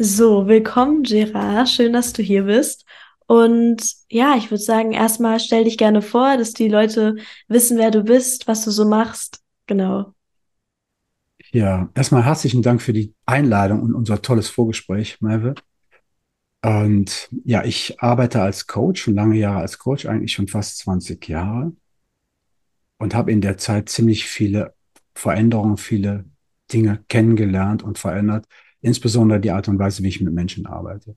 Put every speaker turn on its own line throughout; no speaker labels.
So, willkommen, Gerard. Schön, dass du hier bist. Und ja, ich würde sagen, erstmal stell dich gerne vor, dass die Leute wissen, wer du bist, was du so machst. Genau.
Ja, erstmal herzlichen Dank für die Einladung und unser tolles Vorgespräch, Merve. Und ja, ich arbeite als Coach, schon lange Jahre als Coach, eigentlich schon fast 20 Jahre. Und habe in der Zeit ziemlich viele Veränderungen, viele Dinge kennengelernt und verändert insbesondere die Art und Weise, wie ich mit Menschen arbeite.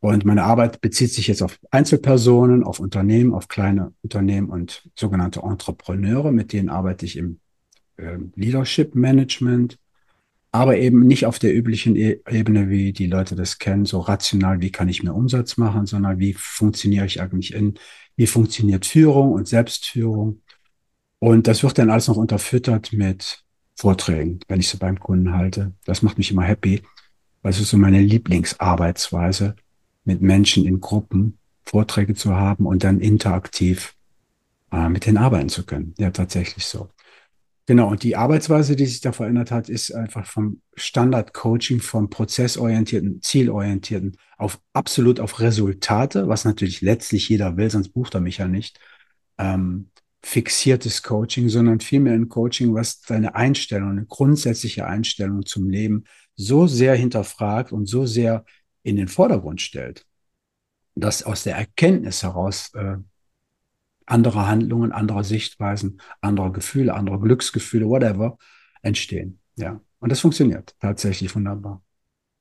Und meine Arbeit bezieht sich jetzt auf Einzelpersonen, auf Unternehmen, auf kleine Unternehmen und sogenannte Entrepreneure, mit denen arbeite ich im äh, Leadership Management, aber eben nicht auf der üblichen e Ebene, wie die Leute das kennen, so rational, wie kann ich mehr Umsatz machen, sondern wie funktioniere ich eigentlich in, wie funktioniert Führung und Selbstführung. Und das wird dann alles noch unterfüttert mit Vorträgen, wenn ich sie beim Kunden halte. Das macht mich immer happy, weil es ist so meine Lieblingsarbeitsweise, mit Menschen in Gruppen Vorträge zu haben und dann interaktiv äh, mit denen arbeiten zu können. Ja, tatsächlich so. Genau, und die Arbeitsweise, die sich da verändert hat, ist einfach vom Standard-Coaching, vom prozessorientierten, zielorientierten auf absolut auf Resultate, was natürlich letztlich jeder will, sonst bucht er mich ja nicht, ähm, fixiertes Coaching, sondern vielmehr ein Coaching, was deine Einstellung, eine grundsätzliche Einstellung zum Leben so sehr hinterfragt und so sehr in den Vordergrund stellt, dass aus der Erkenntnis heraus äh, andere Handlungen, andere Sichtweisen, andere Gefühle, andere Glücksgefühle, whatever, entstehen. Ja. Und das funktioniert tatsächlich wunderbar.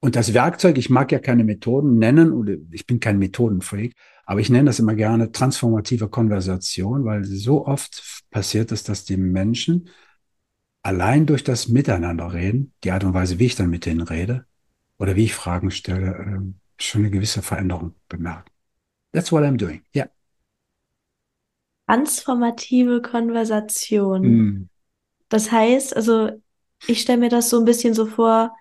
Und das Werkzeug, ich mag ja keine Methoden nennen, oder ich bin kein Methodenfreak, aber ich nenne das immer gerne transformative Konversation, weil so oft passiert es, dass die Menschen allein durch das Miteinander reden, die Art und Weise, wie ich dann mit denen rede oder wie ich Fragen stelle, ähm, schon eine gewisse Veränderung bemerken. That's what I'm doing. Yeah.
Transformative Konversation. Mm. Das heißt, also ich stelle mir das so ein bisschen so vor,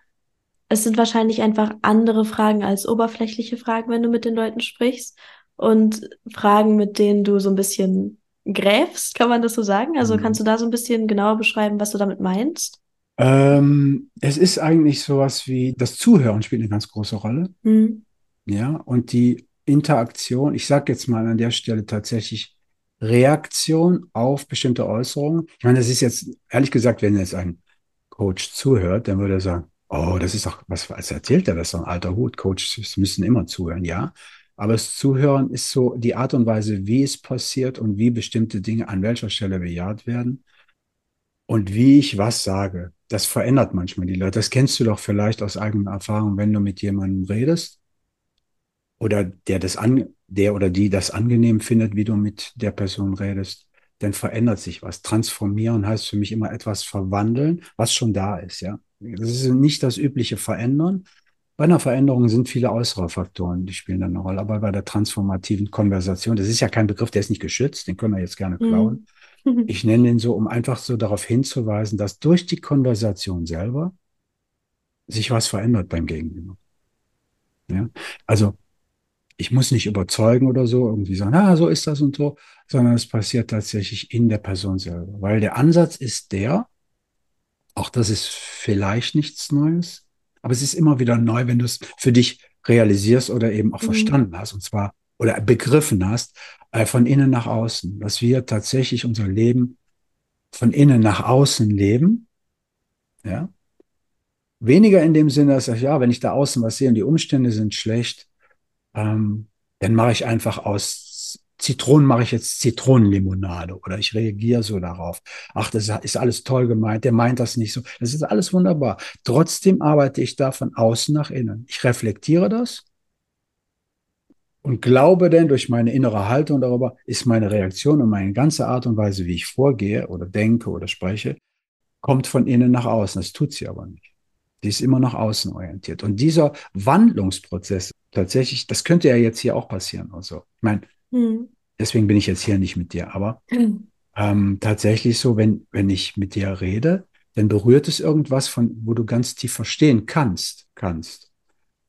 es sind wahrscheinlich einfach andere Fragen als oberflächliche Fragen, wenn du mit den Leuten sprichst. Und Fragen, mit denen du so ein bisschen gräfst, kann man das so sagen? Also mhm. kannst du da so ein bisschen genauer beschreiben, was du damit meinst?
Ähm, es ist eigentlich sowas wie, das Zuhören spielt eine ganz große Rolle. Mhm. Ja, und die Interaktion, ich sage jetzt mal an der Stelle tatsächlich Reaktion auf bestimmte Äußerungen. Ich meine, das ist jetzt, ehrlich gesagt, wenn jetzt ein Coach zuhört, dann würde er sagen, Oh, das ist doch, was, was erzählt er? Das ist doch ein alter Hut. Coaches müssen immer zuhören, ja. Aber das Zuhören ist so die Art und Weise, wie es passiert und wie bestimmte Dinge an welcher Stelle bejaht werden und wie ich was sage. Das verändert manchmal die Leute. Das kennst du doch vielleicht aus eigener Erfahrung, wenn du mit jemandem redest oder der das an, der oder die das angenehm findet, wie du mit der Person redest, dann verändert sich was. Transformieren heißt für mich immer etwas verwandeln, was schon da ist, ja. Das ist nicht das übliche Verändern. Bei einer Veränderung sind viele äußere Faktoren, die spielen dann eine Rolle. Aber bei der transformativen Konversation, das ist ja kein Begriff, der ist nicht geschützt, den können wir jetzt gerne klauen. Mhm. Ich nenne den so, um einfach so darauf hinzuweisen, dass durch die Konversation selber sich was verändert beim Gegenüber. Ja? Also ich muss nicht überzeugen oder so, irgendwie sagen, ah, so ist das und so, sondern es passiert tatsächlich in der Person selber. Weil der Ansatz ist der, auch das ist vielleicht nichts Neues, aber es ist immer wieder neu, wenn du es für dich realisierst oder eben auch mhm. verstanden hast, und zwar oder begriffen hast, äh, von innen nach außen, dass wir tatsächlich unser Leben von innen nach außen leben, ja. Weniger in dem Sinne, dass ich, ja, wenn ich da außen was sehe und die Umstände sind schlecht, ähm, dann mache ich einfach aus Zitronen mache ich jetzt Zitronenlimonade oder ich reagiere so darauf. Ach, das ist alles toll gemeint, der meint das nicht so. Das ist alles wunderbar. Trotzdem arbeite ich da von außen nach innen. Ich reflektiere das und glaube denn durch meine innere Haltung darüber, ist meine Reaktion und meine ganze Art und Weise, wie ich vorgehe oder denke oder spreche, kommt von innen nach außen. Das tut sie aber nicht. Die ist immer nach außen orientiert. Und dieser Wandlungsprozess tatsächlich, das könnte ja jetzt hier auch passieren. Also, ich meine, hm. deswegen bin ich jetzt hier nicht mit dir, aber hm. ähm, tatsächlich so, wenn, wenn ich mit dir rede, dann berührt es irgendwas von, wo du ganz tief verstehen kannst, kannst.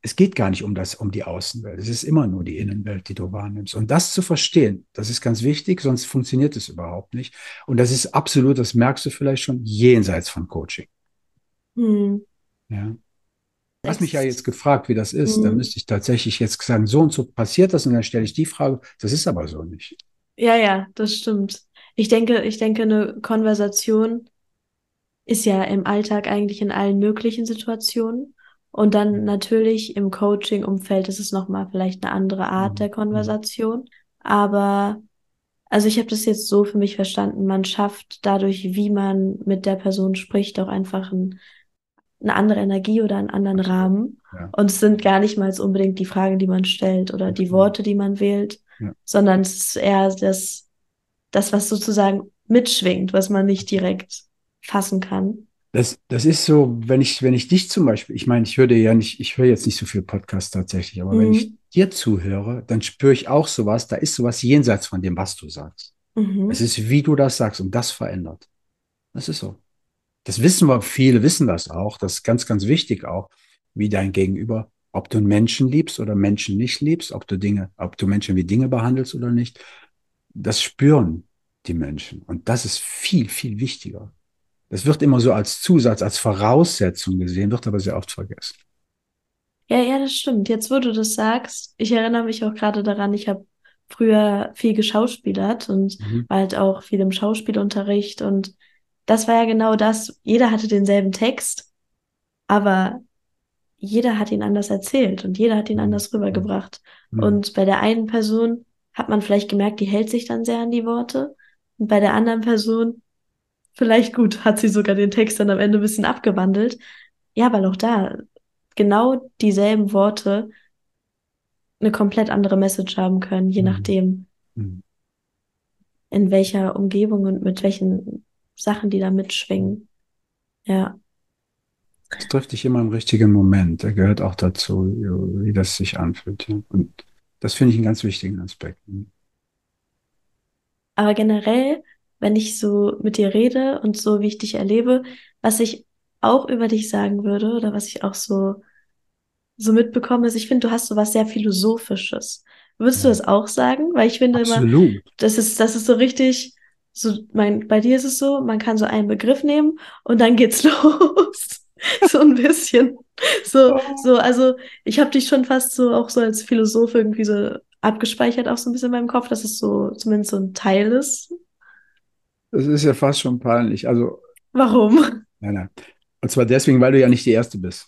Es geht gar nicht um das, um die Außenwelt. Es ist immer nur die Innenwelt, die du wahrnimmst. Und das zu verstehen, das ist ganz wichtig, sonst funktioniert es überhaupt nicht. Und das ist absolut, das merkst du vielleicht schon, jenseits von Coaching. Hm. Ja. Du hast mich ja jetzt gefragt, wie das ist. Mhm. Da müsste ich tatsächlich jetzt sagen, so und so passiert das und dann stelle ich die Frage. Das ist aber so nicht.
Ja, ja, das stimmt. Ich denke, ich denke, eine Konversation ist ja im Alltag eigentlich in allen möglichen Situationen. Und dann mhm. natürlich im Coaching-Umfeld ist es nochmal vielleicht eine andere Art mhm. der Konversation. Aber also ich habe das jetzt so für mich verstanden, man schafft dadurch, wie man mit der Person spricht, auch einfach ein, eine andere Energie oder einen anderen Rahmen. Ja. Und es sind gar nicht mal unbedingt die Fragen, die man stellt oder die Worte, die man wählt, ja. sondern es ist eher das, das, was sozusagen mitschwingt, was man nicht direkt fassen kann.
Das, das ist so, wenn ich, wenn ich dich zum Beispiel, ich meine, ich höre dir ja nicht, ich höre jetzt nicht so viel Podcast tatsächlich, aber mhm. wenn ich dir zuhöre, dann spüre ich auch sowas, da ist sowas jenseits von dem, was du sagst. Mhm. Es ist, wie du das sagst und das verändert. Das ist so. Das wissen wir, viele wissen das auch, das ist ganz, ganz wichtig auch, wie dein Gegenüber, ob du einen Menschen liebst oder Menschen nicht liebst, ob du Dinge, ob du Menschen wie Dinge behandelst oder nicht. Das spüren die Menschen. Und das ist viel, viel wichtiger. Das wird immer so als Zusatz, als Voraussetzung gesehen, wird aber sehr oft vergessen.
Ja, ja, das stimmt. Jetzt, wo du das sagst, ich erinnere mich auch gerade daran, ich habe früher viel geschauspielert und mhm. war halt auch viel im Schauspielunterricht und das war ja genau das. Jeder hatte denselben Text, aber jeder hat ihn anders erzählt und jeder hat ihn mhm. anders rübergebracht. Mhm. Und bei der einen Person hat man vielleicht gemerkt, die hält sich dann sehr an die Worte. Und bei der anderen Person Vielleicht gut, hat sie sogar den Text dann am Ende ein bisschen abgewandelt. Ja, weil auch da genau dieselben Worte eine komplett andere Message haben können, je mhm. nachdem, mhm. in welcher Umgebung und mit welchen Sachen die da mitschwingen. Ja.
Es trifft dich immer im richtigen Moment. Der gehört auch dazu, wie das sich anfühlt. Und das finde ich einen ganz wichtigen Aspekt.
Aber generell wenn ich so mit dir rede und so, wie ich dich erlebe, was ich auch über dich sagen würde oder was ich auch so, so mitbekomme, ist, ich finde, du hast so was sehr Philosophisches. Würdest du das auch sagen? Weil ich finde Absolut. immer, das ist, das ist so richtig, so, mein, bei dir ist es so, man kann so einen Begriff nehmen und dann geht's los. so ein bisschen. So, so, also ich habe dich schon fast so auch so als Philosoph irgendwie so abgespeichert, auch so ein bisschen in meinem Kopf, dass es so zumindest so ein Teil ist
das ist ja fast schon peinlich. Also.
Warum?
Nein, nein. Und zwar deswegen, weil du ja nicht die Erste bist.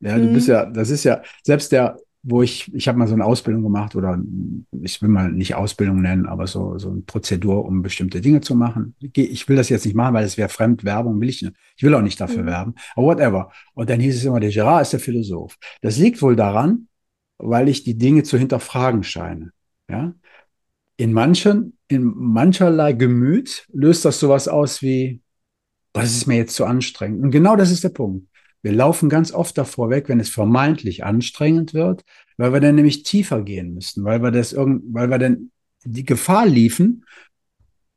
Ja, du mhm. bist ja, das ist ja, selbst der, wo ich, ich habe mal so eine Ausbildung gemacht oder ich will mal nicht Ausbildung nennen, aber so, so eine Prozedur, um bestimmte Dinge zu machen. Ich will das jetzt nicht machen, weil es wäre Fremdwerbung, will ich nicht. Ich will auch nicht dafür mhm. werben, aber whatever. Und dann hieß es immer, der Gerard ist der Philosoph. Das liegt wohl daran, weil ich die Dinge zu hinterfragen scheine. Ja, in manchen, in mancherlei Gemüt löst das sowas aus wie, was ist mir jetzt zu anstrengend? Und genau das ist der Punkt. Wir laufen ganz oft davor weg, wenn es vermeintlich anstrengend wird, weil wir dann nämlich tiefer gehen müssen, weil wir das irgend, weil wir dann die Gefahr liefen,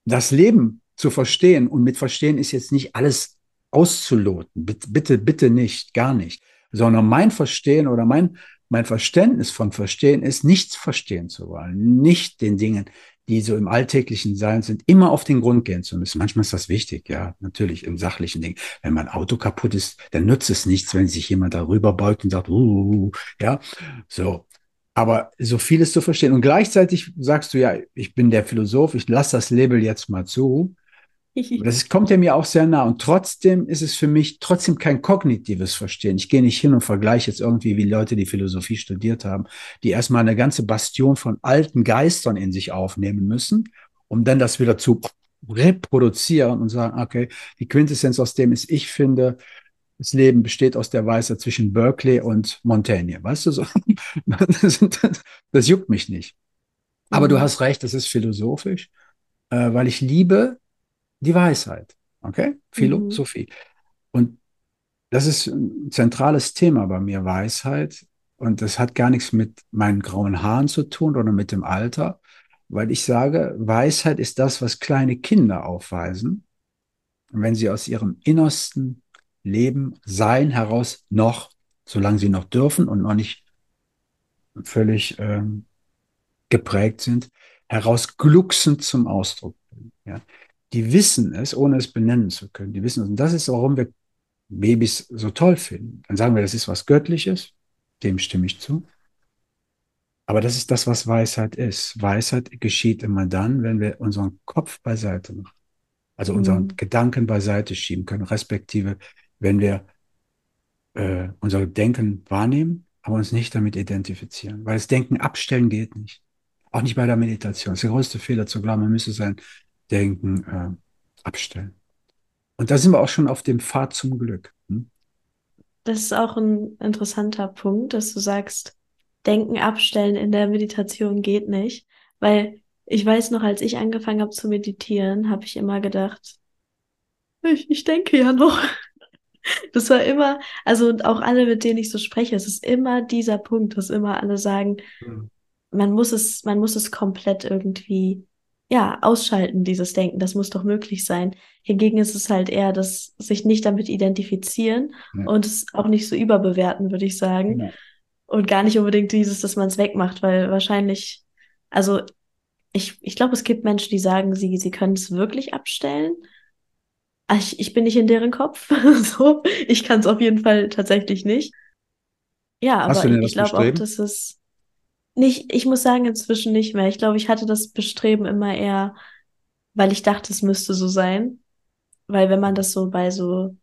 das Leben zu verstehen. Und mit verstehen ist jetzt nicht alles auszuloten. Bitte, bitte, bitte nicht, gar nicht. Sondern mein Verstehen oder mein mein Verständnis von Verstehen ist, nichts verstehen zu wollen, nicht den Dingen, die so im alltäglichen Sein sind, immer auf den Grund gehen zu müssen. Manchmal ist das wichtig, ja, natürlich im sachlichen Ding. Wenn mein Auto kaputt ist, dann nützt es nichts, wenn sich jemand darüber beugt und sagt, uh, ja, so. Aber so vieles zu verstehen. Und gleichzeitig sagst du ja, ich bin der Philosoph, ich lasse das Label jetzt mal zu. Das kommt ja mir auch sehr nah. Und trotzdem ist es für mich trotzdem kein kognitives Verstehen. Ich gehe nicht hin und vergleiche jetzt irgendwie wie Leute, die Philosophie studiert haben, die erstmal eine ganze Bastion von alten Geistern in sich aufnehmen müssen, um dann das wieder zu reproduzieren und sagen, okay, die Quintessenz aus dem ist, ich finde, das Leben besteht aus der Weisheit zwischen Berkeley und Montaigne. Weißt du so? Das, das, das juckt mich nicht. Aber du
Mhm.
hast recht, das ist philosophisch, äh, weil ich liebe die Weisheit. Okay?
Mhm.
Philosophie. Und das ist ein zentrales Thema bei mir, Weisheit. Und das hat gar nichts mit meinen grauen Haaren zu tun oder mit dem Alter, weil ich sage, Weisheit ist das, was kleine Kinder aufweisen, wenn sie aus ihrem innersten Leben, Sein heraus noch, solange sie noch dürfen und noch nicht völlig ähm, geprägt sind, heraus glucksend zum Ausdruck bringen. Ja. Die wissen es, ohne es benennen zu können. Die wissen es. Und das ist, warum wir Babys so toll finden. Dann sagen wir, das ist was Göttliches, dem stimme ich zu. Aber das ist das, was Weisheit ist. Weisheit geschieht immer dann, wenn wir unseren Kopf beiseite machen. Also unseren
Mhm.
Gedanken beiseite schieben können, respektive wenn wir äh, unser Denken wahrnehmen, aber uns nicht damit identifizieren. Weil das Denken abstellen geht nicht. Auch nicht bei der Meditation. Das ist der größte Fehler zu glauben, man müsse sein Denken äh, abstellen. Und da sind wir auch schon auf dem Pfad zum Glück. Hm?
Das ist auch ein interessanter Punkt, dass du sagst, Denken abstellen in der Meditation geht nicht, weil ich weiß noch, als ich angefangen habe zu meditieren, habe ich immer gedacht, ich, ich denke ja noch. Das war immer, also und auch alle, mit denen ich so spreche, es ist immer dieser Punkt, dass immer alle sagen, man muss es, man muss es komplett irgendwie, ja, ausschalten, dieses Denken. Das muss doch möglich sein. Hingegen ist es halt eher das sich nicht damit identifizieren
Ja,
und es auch nicht so überbewerten, würde ich sagen.
genau.
Und gar nicht unbedingt dieses, dass man es wegmacht, weil wahrscheinlich, also ich, ich glaube, es gibt Menschen, die sagen, sie, sie können es wirklich abstellen. Ah, Ich, ich bin nicht in deren Kopf. So, ich kann es auf jeden Fall tatsächlich nicht. Ja,
Hast
aber ich, ich glaube auch, dass es nicht, ich muss sagen, inzwischen nicht mehr. Ich glaube, ich hatte das Bestreben immer eher, weil ich dachte, es müsste so sein. Weil wenn man das so bei so,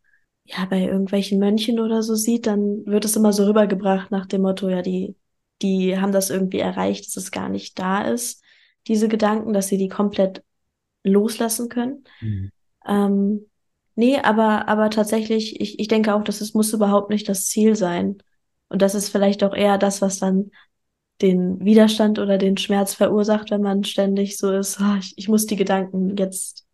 ja, bei irgendwelchen Mönchen oder so sieht, dann wird es immer so rübergebracht nach dem Motto, ja, die, die haben das irgendwie erreicht, dass es gar nicht da ist, diese Gedanken, dass sie die komplett loslassen können.
Mhm.
Ähm, nee, aber, aber tatsächlich, ich, ich denke auch, dass es muss überhaupt nicht das Ziel sein. Und das ist vielleicht auch eher das, was dann den Widerstand oder den Schmerz verursacht, wenn man ständig so ist, "Ah, ich, ich muss die Gedanken jetzt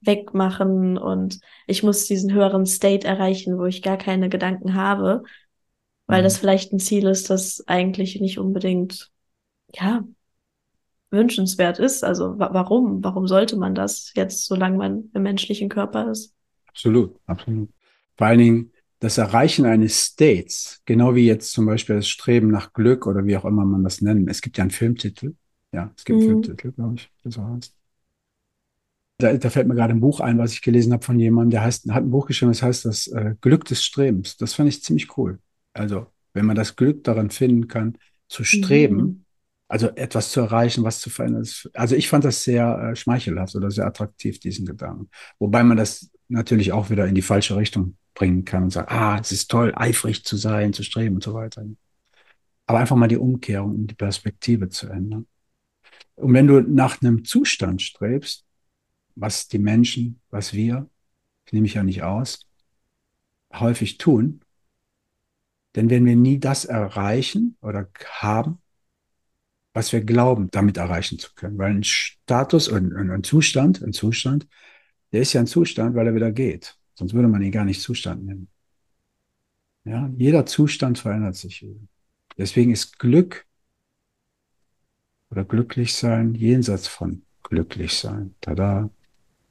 wegmachen und ich muss diesen höheren State erreichen, wo ich gar keine Gedanken habe, weil das
Mhm.
vielleicht ein Ziel ist, das eigentlich nicht unbedingt, ja, wünschenswert ist. Also wa warum? Warum sollte man das jetzt, solange man im menschlichen Körper ist?
Absolut, absolut. Vor allen Dingen das Erreichen eines States, genau wie jetzt zum Beispiel das Streben nach Glück oder wie auch immer man das nennt. Es gibt ja einen Filmtitel. Ja, es gibt einen
Mhm.
Filmtitel, glaube ich, so heißt. Da, da fällt mir gerade ein Buch ein, was ich gelesen habe von jemandem, der heißt, hat ein Buch geschrieben, das heißt das äh, Glück des Strebens. Das fand ich ziemlich cool. Also, wenn man das Glück daran finden kann, zu streben,
Mhm.
also etwas zu erreichen, was zu verändern. ist- Also ich fand das sehr äh, schmeichelhaft oder sehr attraktiv, diesen Gedanken. Wobei man das natürlich auch wieder in die falsche Richtung bringen kann und sagt, ah, es ist toll, eifrig zu sein, zu streben und so weiter. Aber einfach mal die Umkehrung, um die Perspektive zu ändern. Und wenn du nach einem Zustand strebst, was die Menschen, was wir, ich nehme mich ja nicht aus, häufig tun, dann werden wir nie das erreichen oder haben, was wir glauben, damit erreichen zu können. Weil ein Status und ein Zustand, ein Zustand, der ist ja ein Zustand, weil er wieder geht. Sonst würde man ihn gar nicht Zustand nennen. Ja, jeder Zustand verändert sich. Deswegen ist Glück oder glücklich sein jenseits von glücklich sein. Tada.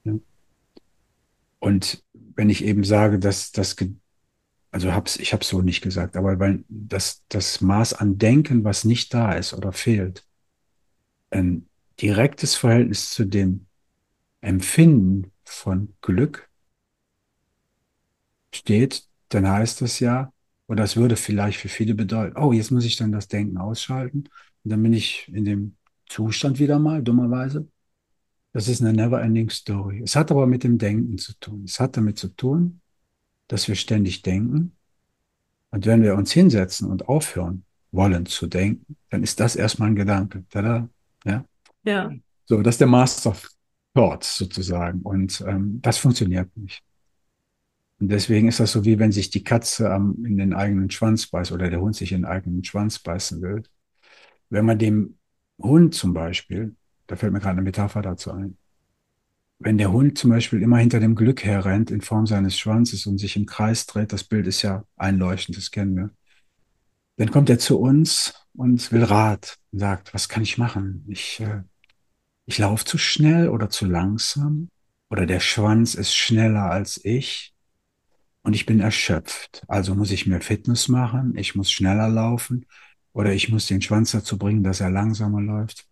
Ja. Und wenn ich eben sage, dass das, also hab's, ich habe es so nicht gesagt, aber weil das, das Maß an Denken, was nicht da ist oder fehlt, ein direktes Verhältnis zu dem Empfinden von Glück steht, dann heißt das ja, oder das würde vielleicht für viele bedeuten, oh, jetzt muss ich dann das Denken ausschalten und dann bin ich in dem Zustand wieder mal, dummerweise. Das ist eine never-ending Story. Es hat aber mit dem Denken zu tun. Es hat damit zu tun, dass wir ständig denken. Und wenn wir uns hinsetzen und aufhören wollen zu denken, dann ist das erstmal ein Gedanke. Tada. Ja.
Ja.
So, das ist der Master of Thoughts sozusagen. Und ähm, das funktioniert nicht. Und deswegen ist das so, wie wenn sich die Katze am, in den eigenen Schwanz beißt oder der Hund sich in den eigenen Schwanz beißen will. Wenn man dem Hund zum Beispiel, da fällt mir gerade eine Metapher dazu ein, wenn der Hund zum Beispiel immer hinter dem Glück herrennt in Form seines Schwanzes und sich im Kreis dreht, das Bild ist ja einleuchtend, das kennen wir, dann kommt er zu uns und will Rat und sagt, was kann ich machen? Ich, äh, ich laufe zu schnell oder zu langsam oder der Schwanz ist schneller als ich und ich bin erschöpft. Also muss ich mehr Fitness machen, ich muss schneller laufen oder ich muss den Schwanz dazu bringen, dass er langsamer läuft.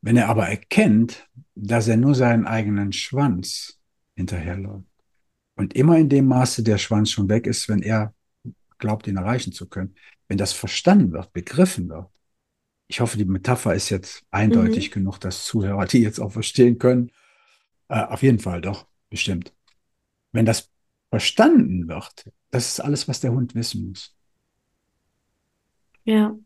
Wenn er aber erkennt, dass er nur seinen eigenen Schwanz hinterherläuft und immer in dem Maße der Schwanz schon weg ist, wenn er glaubt, ihn erreichen zu können, wenn das verstanden wird, begriffen wird, ich hoffe, die Metapher ist jetzt eindeutig mhm. genug, dass Zuhörer die jetzt auch verstehen können. Äh, auf jeden Fall doch, bestimmt. Wenn das verstanden wird, das ist alles, was der Hund wissen muss.
Ja.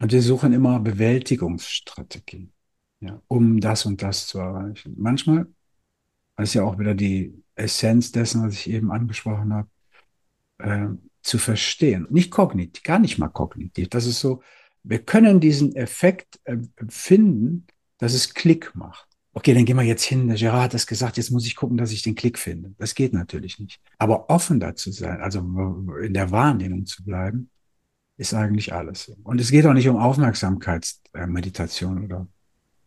Und wir suchen immer Bewältigungsstrategien, ja, um das und das zu erreichen. Manchmal, das ist ja auch wieder die Essenz dessen, was ich eben angesprochen habe, äh, zu verstehen. Nicht kognitiv, gar nicht mal kognitiv. Das ist so, wir können diesen Effekt äh, finden, dass es Klick macht. Okay, dann gehen wir jetzt hin. Der Gerard hat das gesagt, jetzt muss ich gucken, dass ich den Klick finde. Das geht natürlich nicht. Aber offen dazu sein, also in der Wahrnehmung zu bleiben, ist eigentlich alles. Und es geht auch nicht um Aufmerksamkeitsmeditation oder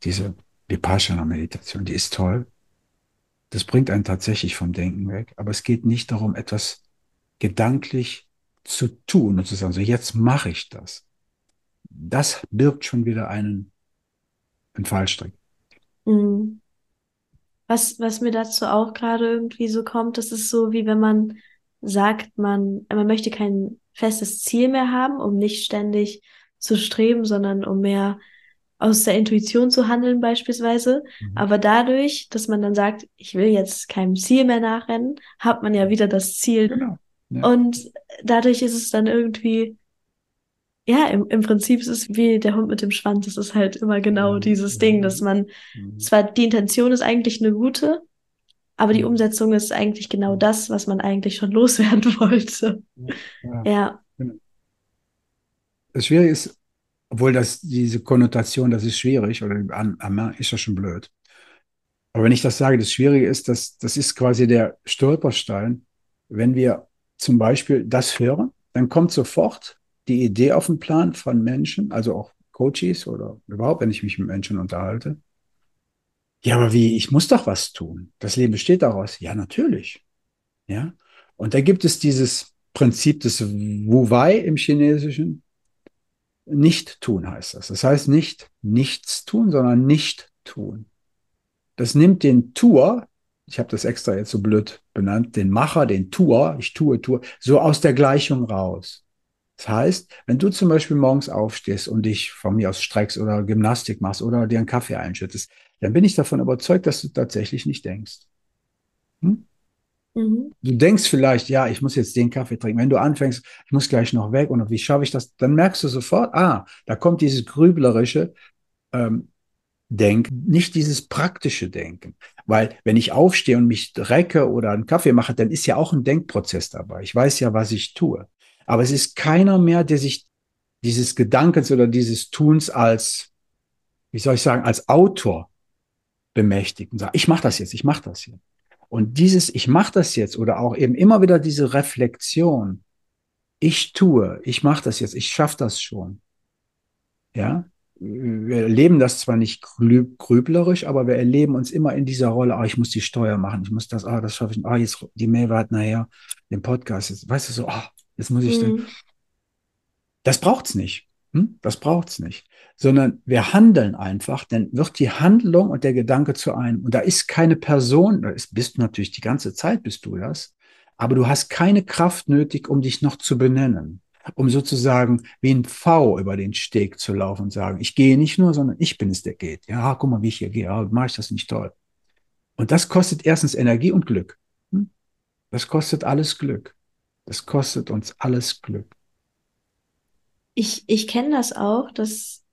diese Vipassana-Meditation. Die ist toll. Das bringt einen tatsächlich vom Denken weg. Aber es geht nicht darum, etwas gedanklich zu tun und zu sagen, so jetzt mache ich das das birgt schon wieder einen, einen Fallstrick.
Mhm. Was, was mir dazu auch gerade irgendwie so kommt, das ist so, wie wenn man sagt, man, man möchte kein festes Ziel mehr haben, um nicht ständig zu streben, sondern um mehr aus der Intuition zu handeln beispielsweise. Mhm. Aber dadurch, dass man dann sagt, ich will jetzt keinem Ziel mehr nachrennen, hat man ja wieder das Ziel. Genau. Ja. Und dadurch ist es dann irgendwie ja, im, im Prinzip ist es wie der Hund mit dem Schwanz. Es ist halt immer genau dieses Ding, dass man, mhm. zwar die Intention ist eigentlich eine gute, aber die mhm. Umsetzung ist eigentlich genau das, was man eigentlich schon loswerden wollte. Ja. ja. Genau.
Das Schwierige ist, obwohl das diese Konnotation, das ist schwierig oder ist ja schon blöd. Aber wenn ich das sage, das Schwierige ist, dass das ist quasi der Stolperstein. Wenn wir zum Beispiel das hören, dann kommt sofort die Idee auf den Plan von Menschen, also auch Coaches oder überhaupt, wenn ich mich mit Menschen unterhalte. Ja, aber wie, ich muss doch was tun. Das Leben besteht daraus. Ja, natürlich. Ja. Und da gibt es dieses Prinzip des Wu Wei im Chinesischen. Nicht tun heißt das. Das heißt nicht nichts tun, sondern nicht tun. Das nimmt den Tour, ich habe das extra jetzt so blöd benannt, den Macher, den Tour, ich tue, tue, so aus der Gleichung raus. Das heißt, wenn du zum Beispiel morgens aufstehst und dich von mir aus streckst oder Gymnastik machst oder dir einen Kaffee einschüttest, dann bin ich davon überzeugt, dass du tatsächlich nicht denkst. Hm? Mhm. Du denkst vielleicht, ja, ich muss jetzt den Kaffee trinken. Wenn du anfängst, ich muss gleich noch weg und wie schaffe ich das, dann merkst du sofort, ah, da kommt dieses grüblerische ähm, Denken, nicht dieses praktische Denken. Weil wenn ich aufstehe und mich drecke oder einen Kaffee mache, dann ist ja auch ein Denkprozess dabei. Ich weiß ja, was ich tue. Aber es ist keiner mehr, der sich dieses Gedankens oder dieses Tuns als, wie soll ich sagen, als Autor bemächtigt und sagt, ich mache das jetzt, ich mache das jetzt. Und dieses, ich mache das jetzt oder auch eben immer wieder diese Reflexion, ich tue, ich mache das jetzt, ich schaffe das schon. Ja, wir erleben das zwar nicht grüblerisch, aber wir erleben uns immer in dieser Rolle, ah, ich muss die Steuer machen, ich muss das, ah, das schaffe ich, ah, jetzt die Mail war nachher, den Podcast, jetzt, weißt du so, ah, Jetzt muss ich. Mhm. Das braucht's nicht. Hm? Das braucht's nicht. Sondern wir handeln einfach, dann wird die Handlung und der Gedanke zu einem. Und da ist keine Person, da ist, bist du natürlich die ganze Zeit, bist du das, aber du hast keine Kraft nötig, um dich noch zu benennen. Um sozusagen wie ein V über den Steg zu laufen und sagen, ich gehe nicht nur, sondern ich bin es, der geht. Ja, guck mal, wie ich hier gehe. Ja, mache ich das nicht toll. Und das kostet erstens Energie und Glück. Hm? Das kostet alles Glück. Das kostet uns alles Glück.
Ich, ich kenne das auch. Das,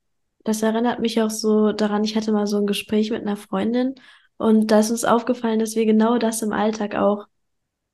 das erinnert mich auch so daran, ich hatte mal so ein Gespräch mit einer Freundin und da ist uns aufgefallen, dass wir genau das im Alltag auch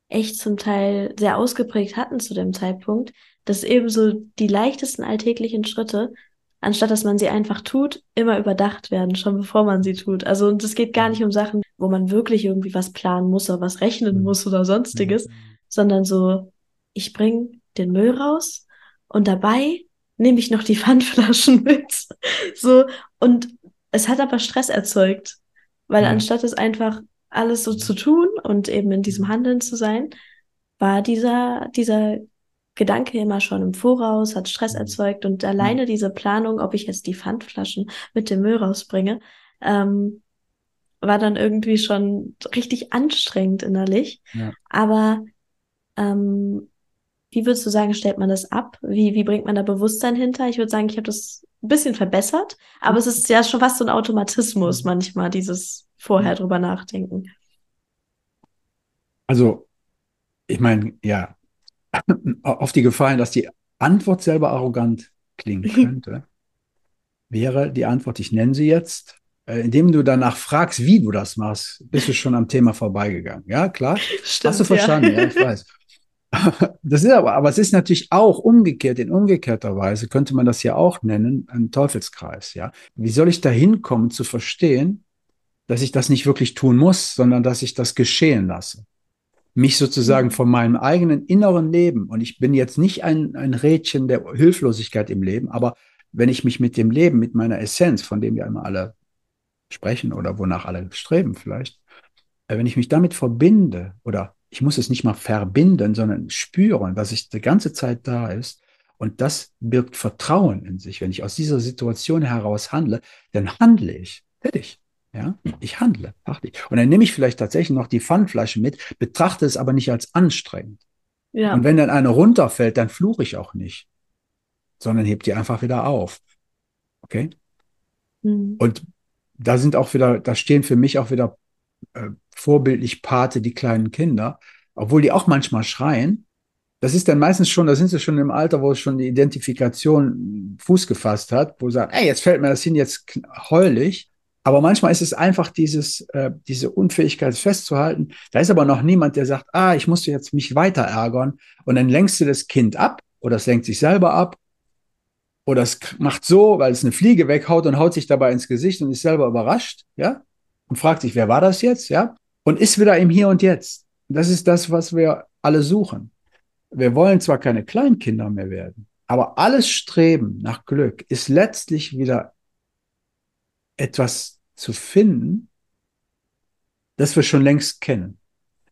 echt zum Teil sehr ausgeprägt hatten zu dem Zeitpunkt, dass eben so die leichtesten alltäglichen Schritte, anstatt dass man sie einfach tut, immer überdacht werden, schon bevor man sie tut. Also und es geht gar nicht um Sachen, wo man wirklich irgendwie was planen muss oder was rechnen mhm. muss oder sonstiges, mhm. sondern so, ich bring den Müll raus und dabei nehme ich noch die Pfandflaschen mit. so, und es hat aber Stress erzeugt, weil ja. anstatt es einfach alles so zu tun und eben in diesem Handeln zu sein, war dieser, dieser Gedanke immer schon im Voraus, hat Stress mhm. erzeugt und alleine mhm. diese Planung, ob ich jetzt die Pfandflaschen mit dem Müll rausbringe, ähm, war dann irgendwie schon richtig anstrengend innerlich. Ja. Aber ähm, wie würdest du sagen, stellt man das ab? Wie, wie bringt man da Bewusstsein hinter? Ich würde sagen, ich habe das ein bisschen verbessert, aber mhm. es ist ja schon fast so ein Automatismus mhm. manchmal, dieses vorher mhm. drüber nachdenken.
Also, ich meine, ja, auf die Gefahr dass die Antwort selber arrogant klingen könnte, wäre die Antwort, ich nenne sie jetzt, äh, indem du danach fragst, wie du das machst, bist du schon am Thema vorbeigegangen. Ja, klar? Stimmt, Hast du verstanden? Ja, ja ich weiß. Das ist aber, aber es ist natürlich auch umgekehrt, in umgekehrter Weise könnte man das ja auch nennen, ein Teufelskreis, ja. Wie soll ich da hinkommen zu verstehen, dass ich das nicht wirklich tun muss, sondern dass ich das geschehen lasse? Mich sozusagen mhm. von meinem eigenen inneren Leben, und ich bin jetzt nicht ein, ein Rädchen der Hilflosigkeit im Leben, aber wenn ich mich mit dem Leben, mit meiner Essenz, von dem ja immer alle sprechen oder wonach alle streben vielleicht, äh, wenn ich mich damit verbinde oder ich muss es nicht mal verbinden, sondern spüren, dass ich die ganze Zeit da ist. Und das birgt Vertrauen in sich. Wenn ich aus dieser Situation heraus handle, dann handle ich. Fertig. Ja, ich handle. Und dann nehme ich vielleicht tatsächlich noch die Pfandflasche mit, betrachte es aber nicht als anstrengend. Ja. Und wenn dann eine runterfällt, dann fluche ich auch nicht, sondern heb die einfach wieder auf. Okay? Mhm. Und da sind auch wieder, da stehen für mich auch wieder äh, vorbildlich Pate die kleinen Kinder, obwohl die auch manchmal schreien. Das ist dann meistens schon, da sind sie schon im Alter, wo schon die Identifikation Fuß gefasst hat, wo sie sagen, ey, jetzt fällt mir das hin, jetzt heulig. Aber manchmal ist es einfach dieses, äh, diese Unfähigkeit festzuhalten. Da ist aber noch niemand, der sagt, ah, ich muss jetzt mich weiter ärgern. Und dann lenkst du das Kind ab oder es lenkt sich selber ab oder es macht so, weil es eine Fliege weghaut und haut sich dabei ins Gesicht und ist selber überrascht, ja, und fragt sich, wer war das jetzt, ja, und ist wieder im Hier und Jetzt. Das ist das, was wir alle suchen. Wir wollen zwar keine Kleinkinder mehr werden, aber alles Streben nach Glück ist letztlich wieder etwas zu finden, das wir schon längst kennen.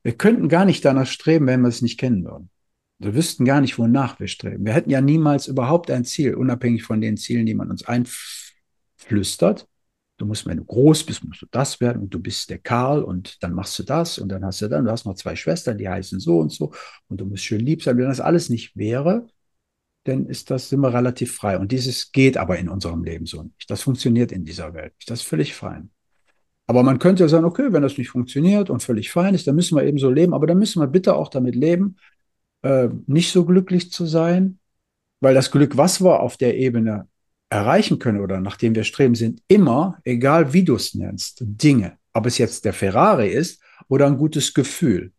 Wir könnten gar nicht danach streben, wenn wir es nicht kennen würden. Wir wüssten gar nicht, wonach wir streben. Wir hätten ja niemals überhaupt ein Ziel, unabhängig von den Zielen, die man uns einflüstert. Du musst, wenn du groß bist, musst du das werden und du bist der Karl und dann machst du das und dann hast du dann, du hast noch zwei Schwestern, die heißen so und so und du musst schön lieb sein. Wenn das alles nicht wäre, dann ist das immer relativ frei. Und dieses geht aber in unserem Leben so nicht. Das funktioniert in dieser Welt. Das ist völlig fein. Aber man könnte ja sagen, okay, wenn das nicht funktioniert und völlig fein ist, dann müssen wir eben so leben. Aber dann müssen wir bitte auch damit leben, äh, nicht so glücklich zu sein, weil das Glück, was wir auf der Ebene erreichen können oder nach dem wir streben, sind immer, egal wie du es nennst, Dinge. Ob es jetzt der Ferrari ist oder ein gutes Gefühl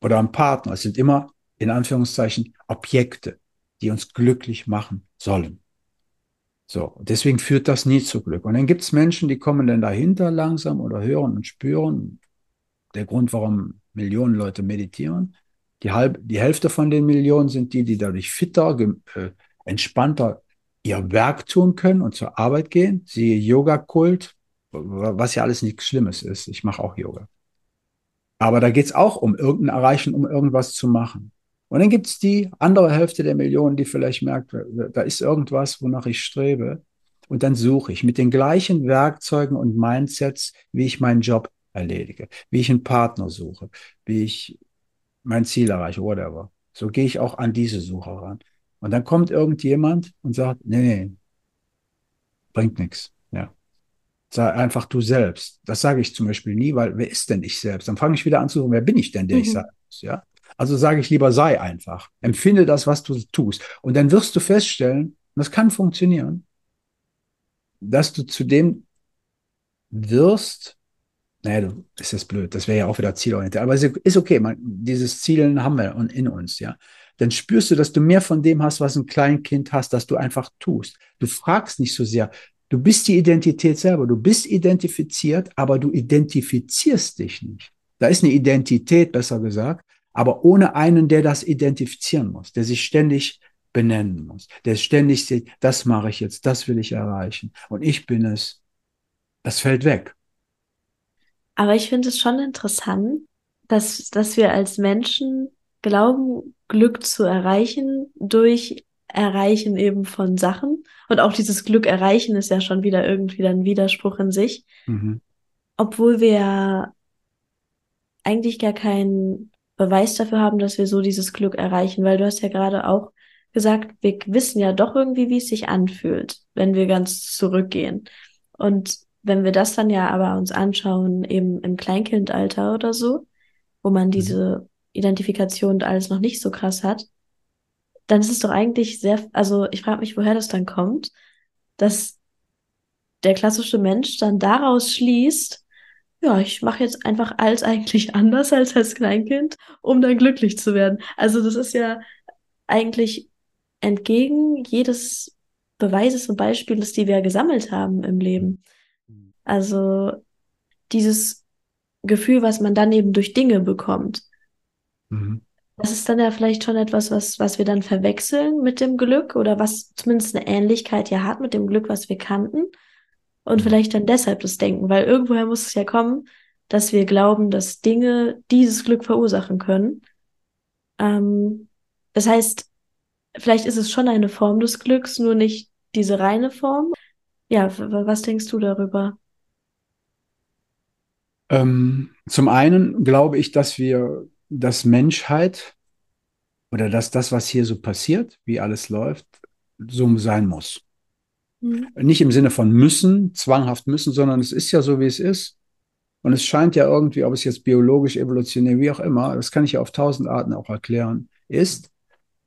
oder ein Partner. Es sind immer, in Anführungszeichen, Objekte, die uns glücklich machen sollen. So, deswegen führt das nie zu Glück. Und dann gibt es Menschen, die kommen dann dahinter langsam oder hören und spüren. Der Grund, warum Millionen Leute meditieren, die, halb, die Hälfte von den Millionen sind die, die dadurch fitter, äh, entspannter ihr Werk tun können und zur Arbeit gehen. Siehe Yoga-Kult, was ja alles nichts Schlimmes ist. Ich mache auch Yoga. Aber da geht es auch um irgendein Erreichen, um irgendwas zu machen. Und dann gibt es die andere Hälfte der Millionen, die vielleicht merkt, da ist irgendwas, wonach ich strebe. Und dann suche ich mit den gleichen Werkzeugen und Mindsets, wie ich meinen Job erledige, wie ich einen Partner suche, wie ich mein Ziel erreiche, whatever. So gehe ich auch an diese Suche ran. Und dann kommt irgendjemand und sagt, nee, nee, bringt nichts. Ja. Sei einfach du selbst. Das sage ich zum Beispiel nie, weil wer ist denn ich selbst? Dann fange ich wieder an zu suchen, wer bin ich denn, der mhm. ich sein muss? Ja. Also sage ich lieber, sei einfach. Empfinde das, was du tust. Und dann wirst du feststellen, und das kann funktionieren, dass du zu dem wirst, naja, das ist blöd, das wäre ja auch wieder zielorientiert. Aber es ist okay, man, dieses Zielen haben wir in uns, ja. Dann spürst du, dass du mehr von dem hast, was ein Kleinkind hast, dass du einfach tust. Du fragst nicht so sehr. Du bist die Identität selber. Du bist identifiziert, aber du identifizierst dich nicht. Da ist eine Identität, besser gesagt, aber ohne einen, der das identifizieren muss, der sich ständig benennen muss, der ständig sieht, das mache ich jetzt, das will ich erreichen und ich bin es. Das fällt weg.
Aber ich finde es schon interessant, dass, dass wir als Menschen glauben, Glück zu erreichen durch Erreichen eben von Sachen. Und auch dieses Glück erreichen ist ja schon wieder irgendwie ein Widerspruch in sich. Mhm. Obwohl wir eigentlich gar keinen Beweis dafür haben, dass wir so dieses Glück erreichen, weil du hast ja gerade auch gesagt, wir wissen ja doch irgendwie, wie es sich anfühlt, wenn wir ganz zurückgehen. Und wenn wir das dann ja aber uns anschauen, eben im Kleinkindalter oder so, wo man mhm. diese Identifikation und alles noch nicht so krass hat, dann ist es doch eigentlich sehr, also ich frage mich, woher das dann kommt, dass der klassische Mensch dann daraus schließt, ja, ich mache jetzt einfach alles eigentlich anders als als Kleinkind, um dann glücklich zu werden. Also das ist ja eigentlich entgegen jedes Beweises und Beispieles, die wir gesammelt haben im Leben. Also dieses Gefühl, was man dann eben durch Dinge bekommt. Mhm. Das ist dann ja vielleicht schon etwas, was, was wir dann verwechseln mit dem Glück oder was zumindest eine Ähnlichkeit ja hat mit dem Glück, was wir kannten. Und mhm. vielleicht dann deshalb das Denken, weil irgendwoher muss es ja kommen, dass wir glauben, dass Dinge dieses Glück verursachen können. Ähm, das heißt, vielleicht ist es schon eine Form des Glücks, nur nicht diese reine Form. Ja, was denkst du darüber?
Ähm, zum einen glaube ich, dass wir, dass Menschheit oder dass das, was hier so passiert, wie alles läuft, so sein muss. Mhm. Nicht im Sinne von müssen, zwanghaft müssen, sondern es ist ja so, wie es ist. Und es scheint ja irgendwie, ob es jetzt biologisch, evolutionär, wie auch immer, das kann ich ja auf tausend Arten auch erklären, ist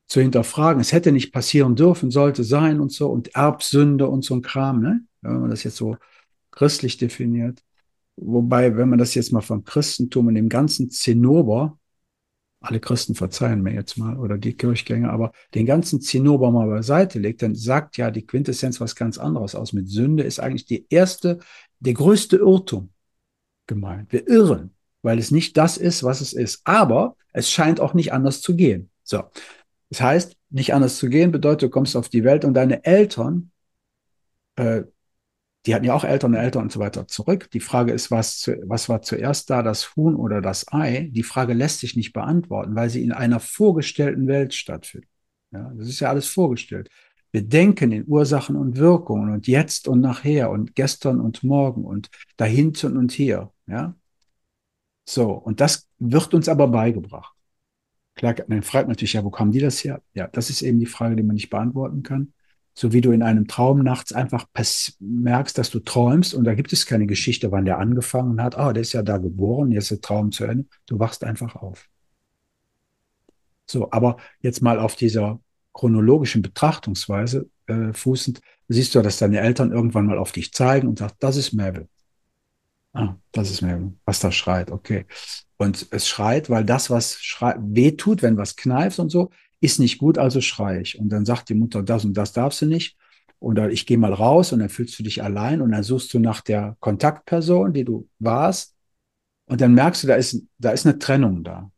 zu hinterfragen. Es hätte nicht passieren dürfen, sollte sein und so und Erbsünde und so ein Kram, ne? wenn man das jetzt so christlich definiert. Wobei, wenn man das jetzt mal vom Christentum und dem ganzen Zinnober, alle Christen verzeihen mir jetzt mal, oder die Kirchgänger, aber den ganzen Zinnober mal beiseite legt, dann sagt ja die Quintessenz was ganz anderes aus. Mit Sünde ist eigentlich die erste, der größte Irrtum gemeint. Wir irren, weil es nicht das ist, was es ist. Aber es scheint auch nicht anders zu gehen. So. Das heißt, nicht anders zu gehen bedeutet, du kommst auf die Welt und deine Eltern äh, die hatten ja auch Eltern und Eltern und so weiter zurück. Die Frage ist, was, zu, was war zuerst da, das Huhn oder das Ei? Die Frage lässt sich nicht beantworten, weil sie in einer vorgestellten Welt stattfindet. Ja, das ist ja alles vorgestellt. Wir denken in Ursachen und Wirkungen und jetzt und nachher und gestern und morgen und dahinten und hier. Ja, so. Und das wird uns aber beigebracht. Klar, man fragt natürlich, ja, wo kamen die das her? Ja, das ist eben die Frage, die man nicht beantworten kann so wie du in einem Traum nachts einfach merkst, dass du träumst und da gibt es keine Geschichte, wann der angefangen hat. Ah, oh, der ist ja da geboren, jetzt ist der Traum zu Ende. Du wachst einfach auf. So, aber jetzt mal auf dieser chronologischen Betrachtungsweise äh, fußend, siehst du, dass deine Eltern irgendwann mal auf dich zeigen und sagen, das ist Mabel. Ah, das ist Mabel, was da schreit, okay. Und es schreit, weil das, was schreit, wehtut, wenn was kneift und so, ist nicht gut, also schrei ich. Und dann sagt die Mutter, das und das darfst du nicht. Oder ich gehe mal raus und dann fühlst du dich allein und dann suchst du nach der Kontaktperson, die du warst. Und dann merkst du, da ist, da ist eine Trennung da.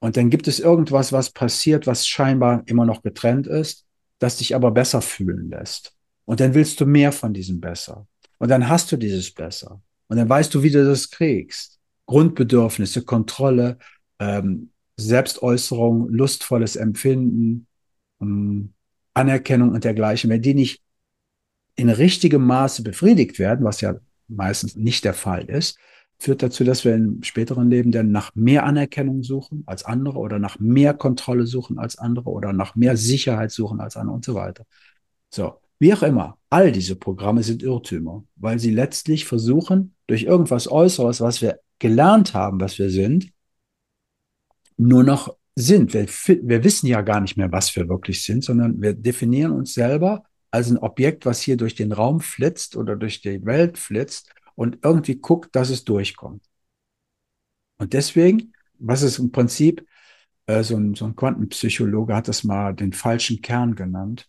Und dann gibt es irgendwas, was passiert, was scheinbar immer noch getrennt ist, das dich aber besser fühlen lässt. Und dann willst du mehr von diesem Besser. Und dann hast du dieses Besser. Und dann weißt du, wie du das kriegst. Grundbedürfnisse, Kontrolle, ähm, Selbstäußerung, lustvolles Empfinden, ähm, Anerkennung und dergleichen, wenn die nicht in richtigem Maße befriedigt werden, was ja meistens nicht der Fall ist, führt dazu, dass wir im späteren Leben dann nach mehr Anerkennung suchen als andere oder nach mehr Kontrolle suchen als andere oder nach mehr Sicherheit suchen als andere und so weiter. So, wie auch immer, all diese Programme sind Irrtümer, weil sie letztlich versuchen, durch irgendwas Äußeres, was wir gelernt haben, was wir sind, nur noch sind. Wir, wir wissen ja gar nicht mehr, was wir wirklich sind, sondern wir definieren uns selber als ein Objekt, was hier durch den Raum flitzt oder durch die Welt flitzt und irgendwie guckt, dass es durchkommt. Und deswegen, was ist im Prinzip, äh, so, ein, so ein Quantenpsychologe hat das mal den falschen Kern genannt.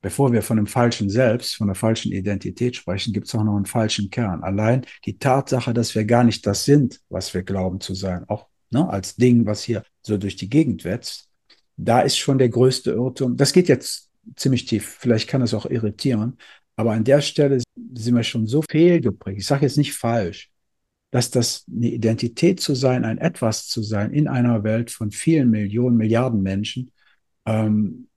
Bevor wir von einem falschen Selbst, von einer falschen Identität sprechen, gibt es auch noch einen falschen Kern. Allein die Tatsache, dass wir gar nicht das sind, was wir glauben zu sein, auch ne, als Ding, was hier so durch die Gegend wetzt, da ist schon der größte Irrtum. Das geht jetzt ziemlich tief. Vielleicht kann es auch irritieren. Aber an der Stelle sind wir schon so fehlgeprägt. Ich sage jetzt nicht falsch, dass das eine Identität zu sein, ein Etwas zu sein in einer Welt von vielen Millionen, Milliarden Menschen, ähm,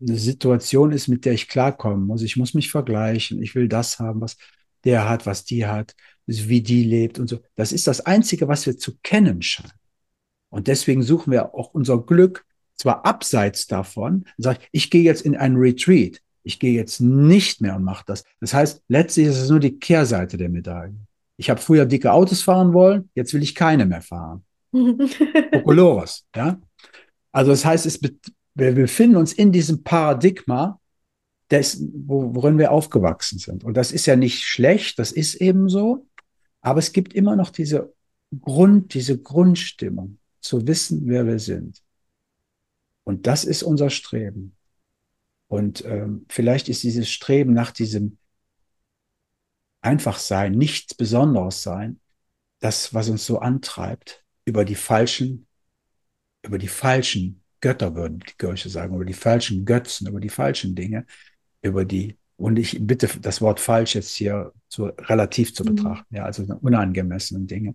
eine Situation ist, mit der ich klarkommen muss. Ich muss mich vergleichen. Ich will das haben, was der hat, was die hat, wie die lebt und so. Das ist das Einzige, was wir zu kennen scheinen. Und deswegen suchen wir auch unser Glück zwar abseits davon, sage ich, ich gehe jetzt in einen Retreat. Ich gehe jetzt nicht mehr und mache das. Das heißt, letztlich ist es nur die Kehrseite der Medaille. Ich habe früher dicke Autos fahren wollen, jetzt will ich keine mehr fahren. Kokolores, ja. Also das heißt, es, wir befinden uns in diesem Paradigma, des, worin wir aufgewachsen sind. Und das ist ja nicht schlecht, das ist eben so. Aber es gibt immer noch diese Grund, diese Grundstimmung, zu wissen, wer wir sind. Und das ist unser Streben. Und ähm, vielleicht ist dieses Streben nach diesem Einfachsein, nichts Besonderes sein, das, was uns so antreibt, über die falschen, über die falschen Götter, würden die Kirche sagen, über die falschen Götzen, über die falschen Dinge, über die, und ich bitte das Wort falsch jetzt hier so relativ zu mhm. betrachten, ja, also unangemessenen Dinge.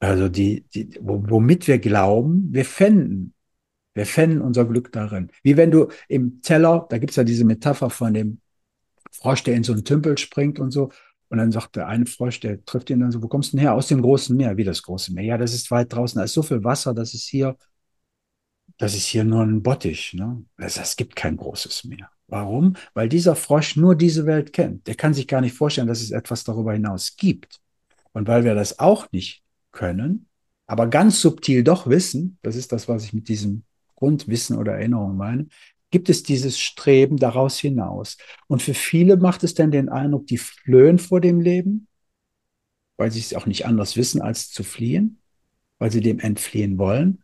Also die, die womit wir glauben, wir fänden wir fänden unser Glück darin. Wie wenn du im Teller, da gibt's ja diese Metapher von dem Frosch, der in so einen Tümpel springt und so. Und dann sagt der eine Frosch, der trifft ihn dann so, wo kommst du denn her? Aus dem großen Meer. Wie das große Meer? Ja, das ist weit draußen. Da ist so viel Wasser, das ist hier, das ist hier nur ein Bottich. Ne? Es gibt kein großes Meer. Warum? Weil dieser Frosch nur diese Welt kennt. Der kann sich gar nicht vorstellen, dass es etwas darüber hinaus gibt. Und weil wir das auch nicht können, aber ganz subtil doch wissen, das ist das, was ich mit diesem Grundwissen oder Erinnerung meine, gibt es dieses Streben daraus hinaus. Und für viele macht es dann den Eindruck, die flöhen vor dem Leben, weil sie es auch nicht anders wissen, als zu fliehen, weil sie dem entfliehen wollen.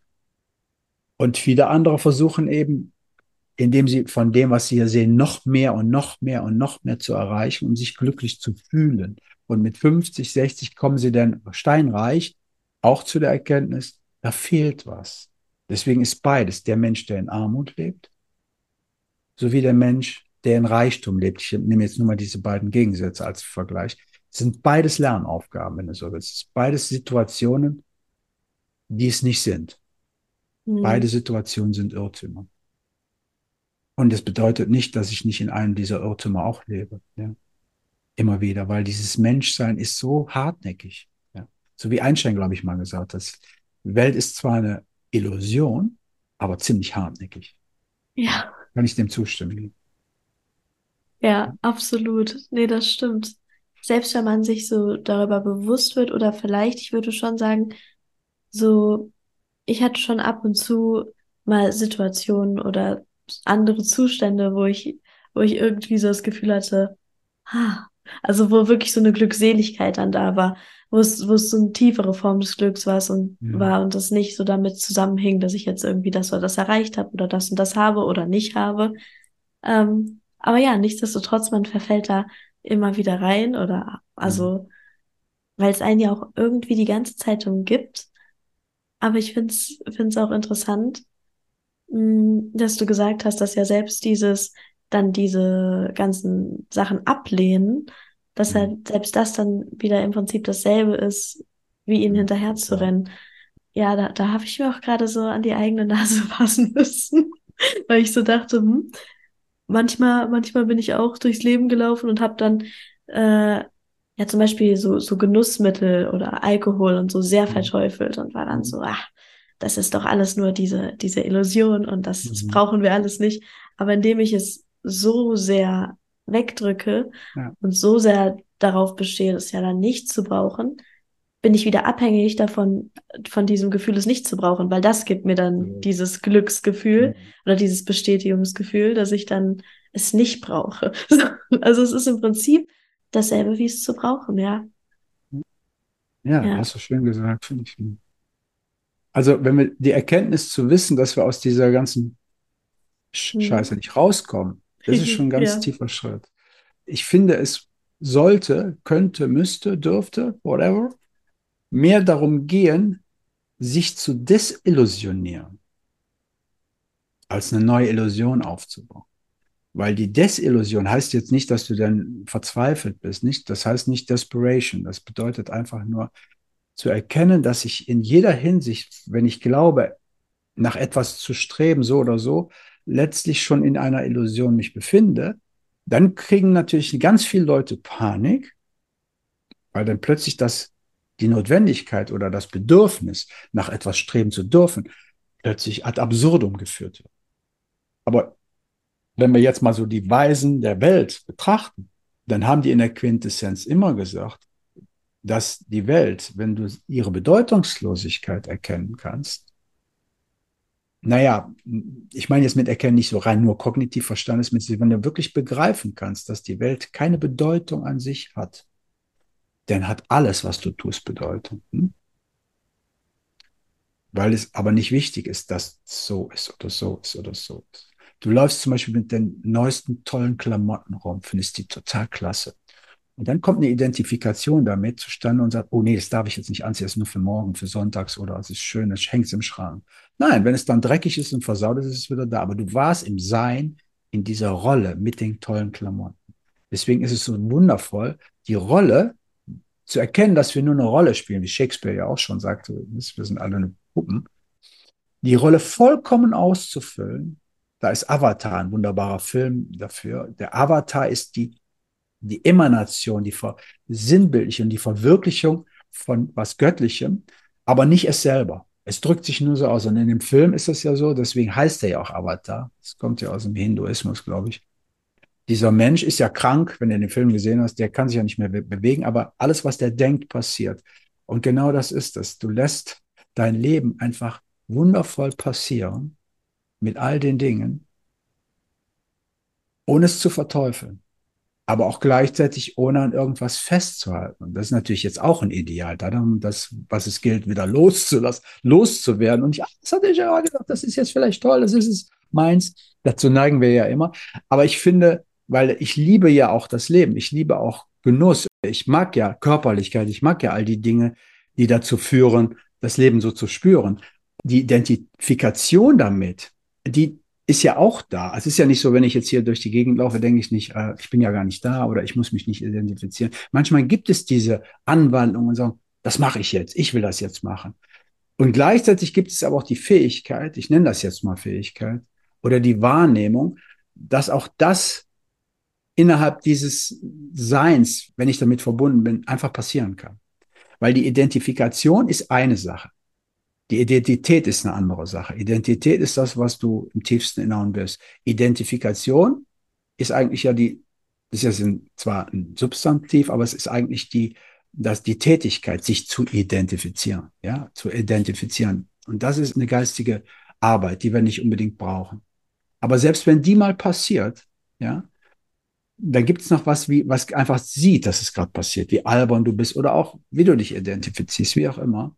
Und viele andere versuchen eben, indem sie von dem, was sie hier sehen, noch mehr und noch mehr und noch mehr zu erreichen, um sich glücklich zu fühlen. Und mit 50, 60 kommen sie dann steinreich auch zu der Erkenntnis, da fehlt was. Deswegen ist beides der Mensch, der in Armut lebt, sowie der Mensch, der in Reichtum lebt. Ich nehme jetzt nur mal diese beiden Gegensätze als Vergleich. Es sind beides Lernaufgaben, wenn du so willst. Es sind beides Situationen, die es nicht sind. Mhm. Beide Situationen sind Irrtümer. Und es bedeutet nicht, dass ich nicht in einem dieser Irrtümer auch lebe. Ja. Immer wieder, weil dieses Menschsein ist so hartnäckig. Ja. So wie Einstein, glaube ich, mal gesagt hat. Die Welt ist zwar eine Illusion, aber ziemlich hartnäckig.
Ja.
Kann ich dem zustimmen?
Ja, absolut. Nee, das stimmt. Selbst wenn man sich so darüber bewusst wird oder vielleicht, ich würde schon sagen, so, ich hatte schon ab und zu mal Situationen oder andere Zustände, wo ich, wo ich irgendwie so das Gefühl hatte, ha, also wo wirklich so eine Glückseligkeit dann da war, wo es, wo es so eine tiefere Form des Glücks war und, ja. war und das nicht so damit zusammenhing, dass ich jetzt irgendwie das oder das erreicht habe oder das und das habe oder nicht habe. Ähm, aber ja, nichtsdestotrotz, man verfällt da immer wieder rein oder also, mhm. weil es einen ja auch irgendwie die ganze Zeit umgibt. Aber ich finde es find's auch interessant, hm, dass du gesagt hast, dass ja selbst dieses dann diese ganzen Sachen ablehnen, dass mhm. halt selbst das dann wieder im Prinzip dasselbe ist, wie ihnen hinterher zu rennen. Ja, da, da habe ich mir auch gerade so an die eigene Nase fassen müssen, weil ich so dachte, hm, manchmal, manchmal bin ich auch durchs Leben gelaufen und habe dann äh, ja zum Beispiel so, so Genussmittel oder Alkohol und so sehr mhm. verteufelt und war dann mhm. so, ach, das ist doch alles nur diese, diese Illusion und das, das brauchen wir alles nicht. Aber indem ich es so sehr wegdrücke ja. und so sehr darauf bestehe, es ja dann nicht zu brauchen, bin ich wieder abhängig davon, von diesem Gefühl, es nicht zu brauchen, weil das gibt mir dann mhm. dieses Glücksgefühl mhm. oder dieses Bestätigungsgefühl, dass ich dann es nicht brauche. Also es ist im Prinzip dasselbe, wie es zu brauchen, ja.
Ja, ja. hast du schön gesagt, finde ich. Also, wenn wir die Erkenntnis zu wissen, dass wir aus dieser ganzen mhm. Scheiße nicht rauskommen, das ist schon ein ganz ja. tiefer Schritt. Ich finde, es sollte, könnte, müsste, dürfte, whatever, mehr darum gehen, sich zu desillusionieren, als eine neue Illusion aufzubauen. Weil die Desillusion heißt jetzt nicht, dass du dann verzweifelt bist, nicht? Das heißt nicht Desperation. Das bedeutet einfach nur zu erkennen, dass ich in jeder Hinsicht, wenn ich glaube, nach etwas zu streben, so oder so, letztlich schon in einer Illusion mich befinde, dann kriegen natürlich ganz viele Leute Panik, weil dann plötzlich das, die Notwendigkeit oder das Bedürfnis, nach etwas streben zu dürfen, plötzlich ad absurdum geführt wird. Aber wenn wir jetzt mal so die Weisen der Welt betrachten, dann haben die in der Quintessenz immer gesagt, dass die Welt, wenn du ihre Bedeutungslosigkeit erkennen kannst, naja, ich meine jetzt mit erkennen nicht so rein nur kognitiv mit, wenn du wirklich begreifen kannst, dass die Welt keine Bedeutung an sich hat, dann hat alles, was du tust, Bedeutung. Hm? Weil es aber nicht wichtig ist, dass so ist oder so ist oder so ist. Du läufst zum Beispiel mit den neuesten tollen Klamotten rum, findest die total klasse. Und dann kommt eine Identifikation damit zustande und sagt, oh nee, das darf ich jetzt nicht anziehen, das ist nur für morgen, für sonntags oder es ist schön, es hängt im Schrank. Nein, wenn es dann dreckig ist und versaut ist, ist es wieder da. Aber du warst im Sein in dieser Rolle mit den tollen Klamotten. Deswegen ist es so wundervoll, die Rolle zu erkennen, dass wir nur eine Rolle spielen, wie Shakespeare ja auch schon sagte, wir sind alle eine Puppen, die Rolle vollkommen auszufüllen da ist Avatar, ein wunderbarer Film dafür. Der Avatar ist die, die Emanation, die Sinnbildlichung, die Verwirklichung von was Göttlichem, aber nicht es selber. Es drückt sich nur so aus. Und in dem Film ist es ja so, deswegen heißt er ja auch Avatar. Das kommt ja aus dem Hinduismus, glaube ich. Dieser Mensch ist ja krank, wenn du den Film gesehen hast, der kann sich ja nicht mehr be bewegen, aber alles, was der denkt, passiert. Und genau das ist es. Du lässt dein Leben einfach wundervoll passieren mit all den Dingen, ohne es zu verteufeln, aber auch gleichzeitig ohne an irgendwas festzuhalten. Und das ist natürlich jetzt auch ein Ideal, darum, das, was es gilt, wieder loszulassen, loszuwerden. Und ja, das hatte ich ja gedacht, das ist jetzt vielleicht toll, das ist es meins. Dazu neigen wir ja immer. Aber ich finde, weil ich liebe ja auch das Leben, ich liebe auch Genuss, ich mag ja Körperlichkeit, ich mag ja all die Dinge, die dazu führen, das Leben so zu spüren. Die Identifikation damit, die ist ja auch da. Es ist ja nicht so, wenn ich jetzt hier durch die Gegend laufe, denke ich nicht, äh, ich bin ja gar nicht da oder ich muss mich nicht identifizieren. Manchmal gibt es diese Anwandlungen und sagen, das mache ich jetzt, ich will das jetzt machen. Und gleichzeitig gibt es aber auch die Fähigkeit, ich nenne das jetzt mal Fähigkeit, oder die Wahrnehmung, dass auch das innerhalb dieses Seins, wenn ich damit verbunden bin, einfach passieren kann. Weil die Identifikation ist eine Sache. Die Identität ist eine andere Sache. Identität ist das, was du im tiefsten Inneren bist. Identifikation ist eigentlich ja die, das ist ja zwar ein Substantiv, aber es ist eigentlich die, dass die Tätigkeit, sich zu identifizieren, ja, zu identifizieren. Und das ist eine geistige Arbeit, die wir nicht unbedingt brauchen. Aber selbst wenn die mal passiert, ja, dann gibt es noch was, wie, was einfach sieht, dass es gerade passiert, wie albern du bist oder auch, wie du dich identifizierst, wie auch immer.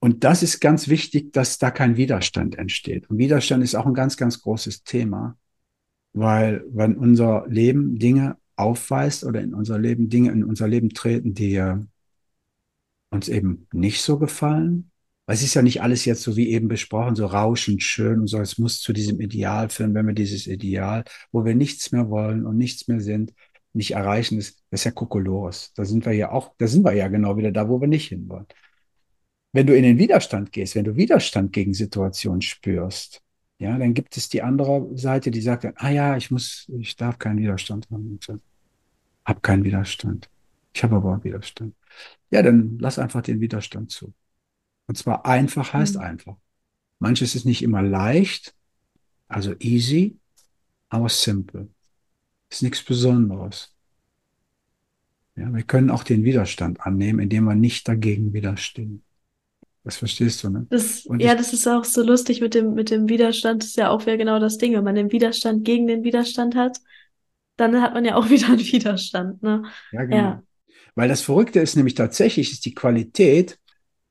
Und das ist ganz wichtig, dass da kein Widerstand entsteht. Und Widerstand ist auch ein ganz, ganz großes Thema, weil wenn unser Leben Dinge aufweist oder in unser Leben Dinge in unser Leben treten, die äh, uns eben nicht so gefallen, weil es ist ja nicht alles jetzt so wie eben besprochen, so rauschend schön und so, es muss zu diesem Ideal führen, wenn wir dieses Ideal, wo wir nichts mehr wollen und nichts mehr sind, nicht erreichen, ist, das ist ja Kokolores. Da sind wir ja auch, da sind wir ja genau wieder da, wo wir nicht hinwollen. Wenn du in den Widerstand gehst, wenn du Widerstand gegen Situationen spürst, ja, dann gibt es die andere Seite, die sagt, ah ja, ich muss, ich darf keinen Widerstand haben. Ich hab keinen Widerstand. Ich habe aber Widerstand. Ja, dann lass einfach den Widerstand zu. Und zwar einfach heißt mhm. einfach. Manches ist nicht immer leicht, also easy, aber simple. Ist nichts Besonderes. Ja, wir können auch den Widerstand annehmen, indem wir nicht dagegen widerstehen. Das verstehst du, ne?
Das, ja, das ist auch so lustig mit dem, mit dem Widerstand. Das ist ja auch wieder genau das Ding. Wenn man den Widerstand gegen den Widerstand hat, dann hat man ja auch wieder einen Widerstand. Ne?
Ja, genau. Ja. Weil das Verrückte ist nämlich tatsächlich, ist die Qualität,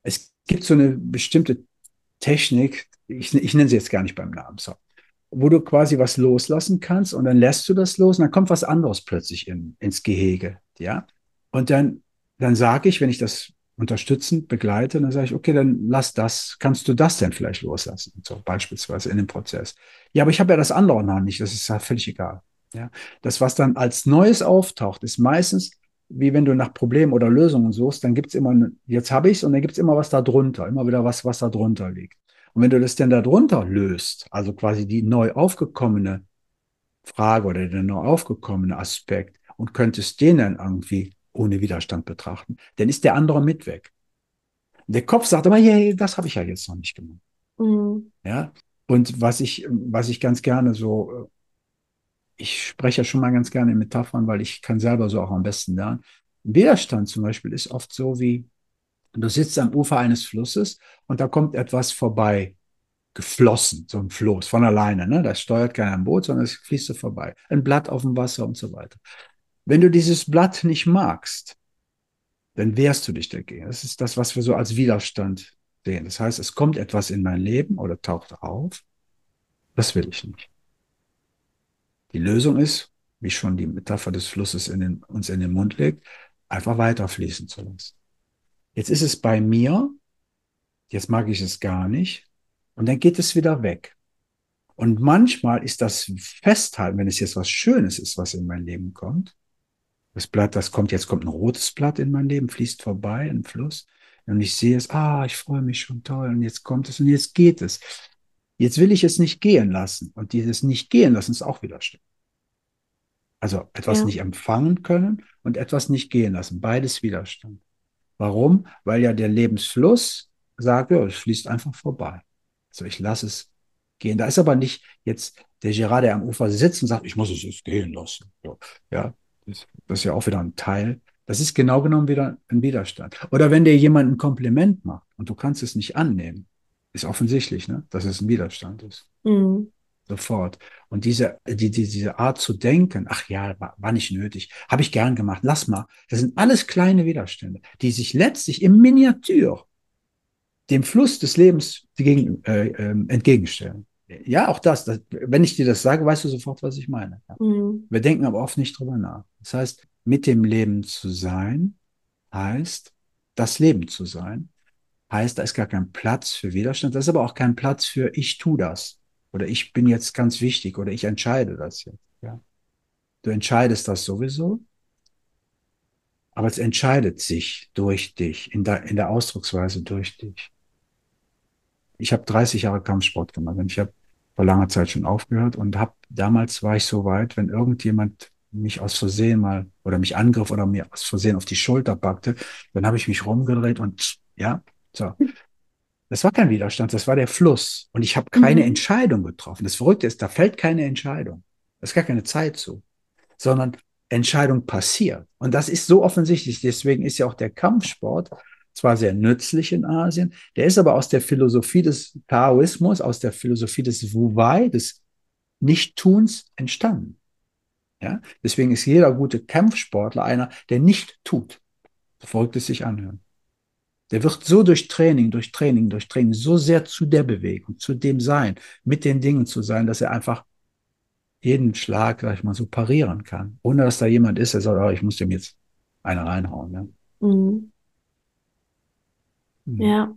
es gibt so eine bestimmte Technik, ich, ich nenne sie jetzt gar nicht beim Namen, so, wo du quasi was loslassen kannst und dann lässt du das los und dann kommt was anderes plötzlich in, ins Gehege, ja. Und dann, dann sage ich, wenn ich das unterstützend begleite, dann sage ich, okay, dann lass das, kannst du das denn vielleicht loslassen? So beispielsweise in dem Prozess. Ja, aber ich habe ja das andere noch nicht, das ist ja völlig egal. Ja, das, was dann als Neues auftaucht, ist meistens wie wenn du nach Problemen oder Lösungen suchst, dann gibt es immer, jetzt habe ich es und dann gibt es immer was da drunter, immer wieder was, was da drunter liegt. Und wenn du das denn da drunter löst, also quasi die neu aufgekommene Frage oder der neu aufgekommene Aspekt und könntest den dann irgendwie ohne Widerstand betrachten, dann ist der andere mit weg. Der Kopf sagt aber, hey, das habe ich ja jetzt noch nicht gemacht. Mhm. Ja. Und was ich, was ich ganz gerne so ich spreche ja schon mal ganz gerne in Metaphern, weil ich kann selber so auch am besten lernen. Widerstand zum Beispiel ist oft so wie, du sitzt am Ufer eines Flusses und da kommt etwas vorbei geflossen, so ein Floß von alleine. Ne? Das steuert keiner am Boot, sondern es fließt so vorbei. Ein Blatt auf dem Wasser und so weiter. Wenn du dieses Blatt nicht magst, dann wehrst du dich dagegen. Das ist das, was wir so als Widerstand sehen. Das heißt, es kommt etwas in mein Leben oder taucht auf. Das will ich nicht. Die Lösung ist, wie schon die Metapher des Flusses in den, uns in den Mund legt, einfach weiterfließen zu lassen. Jetzt ist es bei mir, jetzt mag ich es gar nicht, und dann geht es wieder weg. Und manchmal ist das Festhalten, wenn es jetzt was Schönes ist, was in mein Leben kommt, das Blatt, das kommt, jetzt kommt ein rotes Blatt in mein Leben, fließt vorbei, ein Fluss, und ich sehe es, ah, ich freue mich schon toll, und jetzt kommt es und jetzt geht es. Jetzt will ich es nicht gehen lassen. Und dieses nicht gehen lassen ist auch Widerstand. Also etwas ja. nicht empfangen können und etwas nicht gehen lassen. Beides Widerstand. Warum? Weil ja der Lebensfluss sagt, ja, es fließt einfach vorbei. Also ich lasse es gehen. Da ist aber nicht jetzt der Gerard, der am Ufer sitzt und sagt, ich muss es jetzt gehen lassen. Ja, das ist ja auch wieder ein Teil. Das ist genau genommen wieder ein Widerstand. Oder wenn dir jemand ein Kompliment macht und du kannst es nicht annehmen, ist offensichtlich, ne? dass es ein Widerstand ist. Mhm. Sofort. Und diese, die, die, diese Art zu denken, ach ja, war, war nicht nötig, habe ich gern gemacht, lass mal. Das sind alles kleine Widerstände, die sich letztlich im Miniatur dem Fluss des Lebens gegen, äh, äh, entgegenstellen. Ja, auch das, das, wenn ich dir das sage, weißt du sofort, was ich meine. Ja. Mhm. Wir denken aber oft nicht drüber nach. Das heißt, mit dem Leben zu sein, heißt, das Leben zu sein, heißt, da ist gar kein Platz für Widerstand, da ist aber auch kein Platz für ich tu das oder ich bin jetzt ganz wichtig oder ich entscheide das jetzt. Ja. Du entscheidest das sowieso, aber es entscheidet sich durch dich, in der, in der Ausdrucksweise durch dich. Ich habe 30 Jahre Kampfsport gemacht und ich habe vor langer Zeit schon aufgehört und habe damals war ich so weit, wenn irgendjemand mich aus Versehen mal oder mich angriff oder mir aus Versehen auf die Schulter packte, dann habe ich mich rumgedreht und ja, so. Das war kein Widerstand, das war der Fluss. Und ich habe keine mhm. Entscheidung getroffen. Das Verrückte ist, da fällt keine Entscheidung. Da ist gar keine Zeit zu. Sondern Entscheidung passiert. Und das ist so offensichtlich. Deswegen ist ja auch der Kampfsport zwar sehr nützlich in Asien, der ist aber aus der Philosophie des Taoismus, aus der Philosophie des Wu Wei, des Nichttuns entstanden. Ja? Deswegen ist jeder gute Kampfsportler einer, der nicht tut. So verrückt es sich anhören. Der wird so durch Training, durch Training, durch Training so sehr zu der Bewegung, zu dem Sein, mit den Dingen zu sein, dass er einfach jeden Schlag, sag ich mal, so parieren kann. Ohne dass da jemand ist, der sagt, oh, ich muss dem jetzt eine reinhauen. Ne? Mhm.
Mhm. Ja.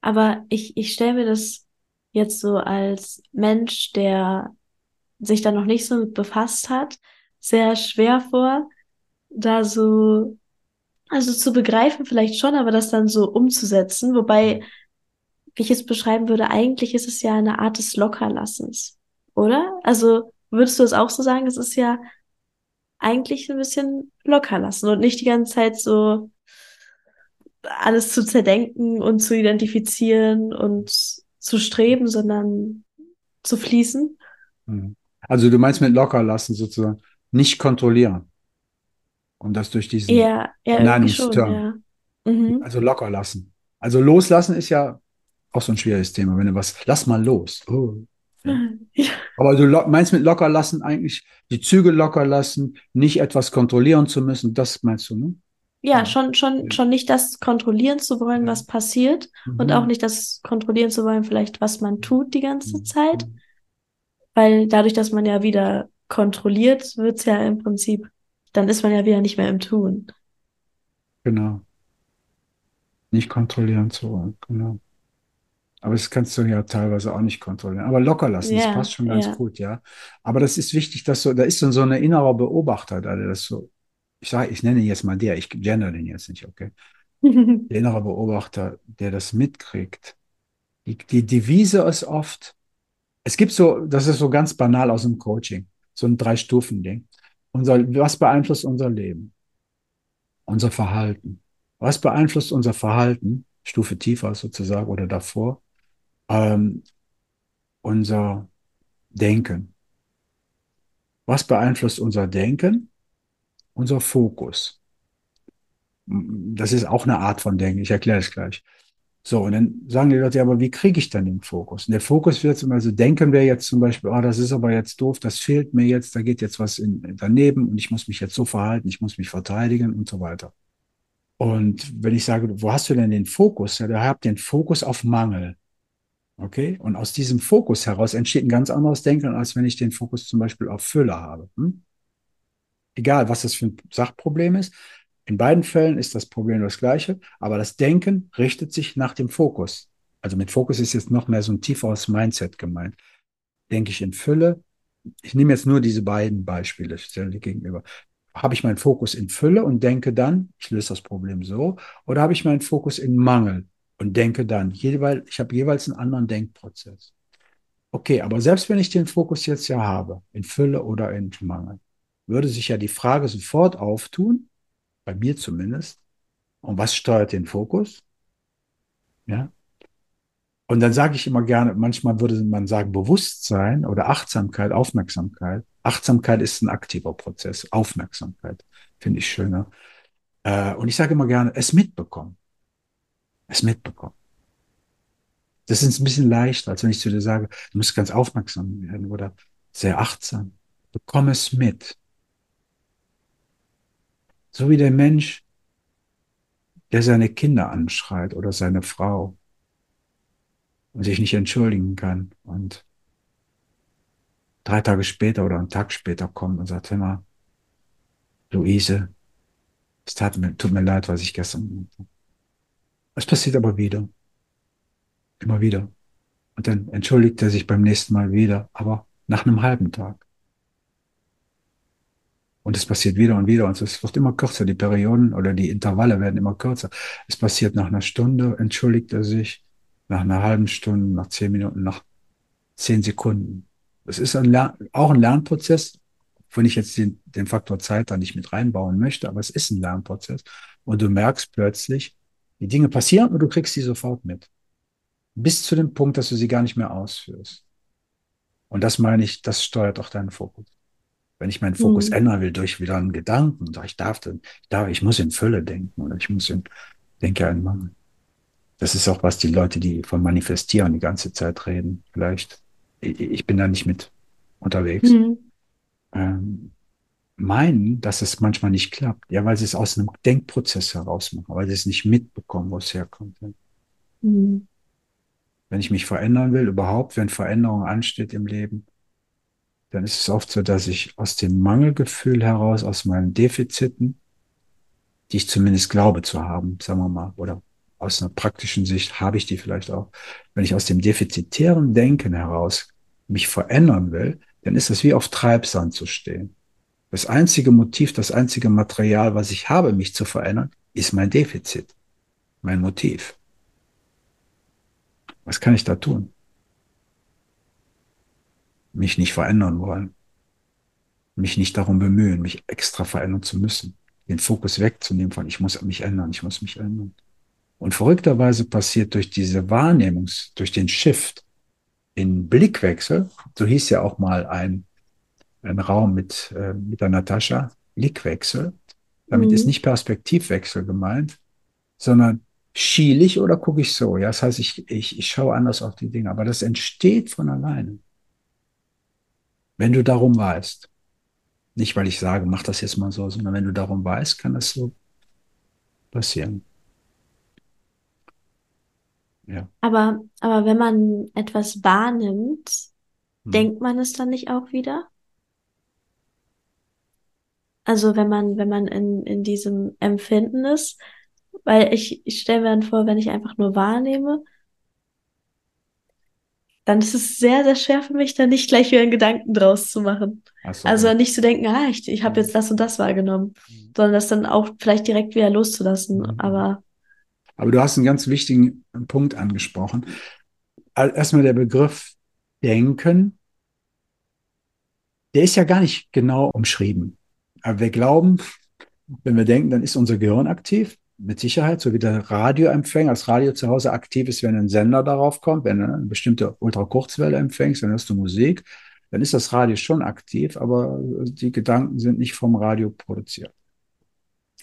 Aber ich, ich stelle mir das jetzt so als Mensch, der sich da noch nicht so mit befasst hat, sehr schwer vor, da so also zu begreifen vielleicht schon, aber das dann so umzusetzen. Wobei, wie ich es beschreiben würde, eigentlich ist es ja eine Art des Lockerlassens, oder? Also würdest du es auch so sagen? Es ist ja eigentlich ein bisschen lockerlassen und nicht die ganze Zeit so alles zu zerdenken und zu identifizieren und zu streben, sondern zu fließen.
Hm. Also du meinst mit lockerlassen sozusagen, nicht kontrollieren. Und das durch diesen
ja, ja, schon, ja.
Mhm. Also locker lassen. Also loslassen ist ja auch so ein schwieriges Thema. Wenn du was, lass mal los. Oh. Ja. Aber du meinst mit locker lassen eigentlich die Züge locker lassen, nicht etwas kontrollieren zu müssen, das meinst du, ne?
Ja, ja. schon, schon, schon nicht das kontrollieren zu wollen, was passiert mhm. und auch nicht das kontrollieren zu wollen, vielleicht was man tut die ganze mhm. Zeit. Weil dadurch, dass man ja wieder kontrolliert, wird's ja im Prinzip, dann ist man ja wieder nicht mehr im Tun.
Genau. Nicht kontrollieren zu wollen, genau. Aber das kannst du ja teilweise auch nicht kontrollieren. Aber locker lassen, yeah, das passt schon ganz yeah. gut, ja. Aber das ist wichtig, dass so, da ist dann so ein innerer Beobachter da, der das so, ich sage, ich nenne ihn jetzt mal der, ich gender den jetzt nicht, okay? der innere Beobachter, der das mitkriegt. Die, die Devise ist oft, es gibt so, das ist so ganz banal aus dem Coaching, so ein Drei-Stufen-Ding. Was beeinflusst unser Leben? Unser Verhalten. Was beeinflusst unser Verhalten? Stufe tiefer sozusagen oder davor ähm, unser Denken. Was beeinflusst unser Denken? Unser Fokus. Das ist auch eine Art von Denken. Ich erkläre es gleich. So, und dann sagen die Leute, ja, aber wie kriege ich dann den Fokus? Und der Fokus wird zum Beispiel, denken wir jetzt zum Beispiel, oh, das ist aber jetzt doof, das fehlt mir jetzt, da geht jetzt was in, daneben und ich muss mich jetzt so verhalten, ich muss mich verteidigen und so weiter. Und wenn ich sage, wo hast du denn den Fokus? Ja, da habt den Fokus auf Mangel. Okay? Und aus diesem Fokus heraus entsteht ein ganz anderes Denken, als wenn ich den Fokus zum Beispiel auf Fülle habe. Hm? Egal, was das für ein Sachproblem ist. In beiden Fällen ist das Problem das gleiche, aber das Denken richtet sich nach dem Fokus. Also mit Fokus ist jetzt noch mehr so ein tieferes Mindset gemeint. Denke ich in Fülle? Ich nehme jetzt nur diese beiden Beispiele, stelle die gegenüber. Habe ich meinen Fokus in Fülle und denke dann, ich löse das Problem so, oder habe ich meinen Fokus in Mangel und denke dann, ich habe jeweils einen anderen Denkprozess. Okay, aber selbst wenn ich den Fokus jetzt ja habe, in Fülle oder in Mangel, würde sich ja die Frage sofort auftun, bei mir zumindest, und was steuert den Fokus? Ja. Und dann sage ich immer gerne, manchmal würde man sagen Bewusstsein oder Achtsamkeit, Aufmerksamkeit. Achtsamkeit ist ein aktiver Prozess. Aufmerksamkeit finde ich schöner. Äh, und ich sage immer gerne, es mitbekommen. Es mitbekommen. Das ist ein bisschen leichter, als wenn ich zu dir sage, du musst ganz aufmerksam werden oder sehr achtsam. Bekomme es mit. So wie der Mensch, der seine Kinder anschreit oder seine Frau und sich nicht entschuldigen kann und drei Tage später oder einen Tag später kommt und sagt, immer, Luise, es tat mir, tut mir leid, was ich gestern gemacht habe. Es passiert aber wieder. Immer wieder. Und dann entschuldigt er sich beim nächsten Mal wieder, aber nach einem halben Tag. Und es passiert wieder und wieder und es wird immer kürzer. Die Perioden oder die Intervalle werden immer kürzer. Es passiert nach einer Stunde, entschuldigt er sich, nach einer halben Stunde, nach zehn Minuten, nach zehn Sekunden. Es ist ein auch ein Lernprozess, wenn ich jetzt den, den Faktor Zeit da nicht mit reinbauen möchte, aber es ist ein Lernprozess. Und du merkst plötzlich, die Dinge passieren und du kriegst sie sofort mit. Bis zu dem Punkt, dass du sie gar nicht mehr ausführst. Und das meine ich, das steuert auch deinen Fokus. Wenn ich meinen Fokus mhm. ändern will durch wieder einen Gedanken, ich darf, ich darf, ich muss in Fülle denken oder ich muss in, denke an Mangel. Das ist auch was die Leute, die von Manifestieren die ganze Zeit reden, vielleicht ich bin da nicht mit unterwegs, mhm. ähm, meinen, dass es manchmal nicht klappt. Ja, weil sie es aus einem Denkprozess heraus machen, weil sie es nicht mitbekommen, wo es herkommt. Mhm. Wenn ich mich verändern will, überhaupt, wenn Veränderung ansteht im Leben, dann ist es oft so, dass ich aus dem Mangelgefühl heraus, aus meinen Defiziten, die ich zumindest glaube zu haben, sagen wir mal, oder aus einer praktischen Sicht habe ich die vielleicht auch. Wenn ich aus dem defizitären Denken heraus mich verändern will, dann ist es wie auf Treibsand zu stehen. Das einzige Motiv, das einzige Material, was ich habe, mich zu verändern, ist mein Defizit, mein Motiv. Was kann ich da tun? Mich nicht verändern wollen. Mich nicht darum bemühen, mich extra verändern zu müssen. Den Fokus wegzunehmen von, ich muss mich ändern, ich muss mich ändern. Und verrückterweise passiert durch diese Wahrnehmungs, durch den Shift in Blickwechsel, so hieß ja auch mal ein, ein Raum mit, äh, mit der Natascha, Blickwechsel. Damit mhm. ist nicht Perspektivwechsel gemeint, sondern schiele ich oder gucke ich so? Ja, das heißt, ich, ich, ich schaue anders auf die Dinge, aber das entsteht von alleine. Wenn du darum weißt. Nicht, weil ich sage, mach das jetzt mal so, sondern wenn du darum weißt, kann das so passieren.
Ja. Aber, aber wenn man etwas wahrnimmt, hm. denkt man es dann nicht auch wieder? Also wenn man, wenn man in, in diesem Empfinden ist, weil ich, ich stelle mir dann vor, wenn ich einfach nur wahrnehme, dann ist es sehr, sehr schwer für mich, da nicht gleich wieder einen Gedanken draus zu machen. So. Also nicht zu denken, ah, ich, ich habe jetzt das und das wahrgenommen, mhm. sondern das dann auch vielleicht direkt wieder loszulassen. Mhm. Aber
aber du hast einen ganz wichtigen Punkt angesprochen. Erstmal der Begriff Denken, der ist ja gar nicht genau umschrieben. Aber wir glauben, wenn wir denken, dann ist unser Gehirn aktiv, mit Sicherheit, so wie der Radioempfänger, das Radio zu Hause aktiv ist, wenn ein Sender darauf kommt, wenn du eine bestimmte Ultrakurzwelle empfängst, dann hörst du Musik, dann ist das Radio schon aktiv, aber die Gedanken sind nicht vom Radio produziert.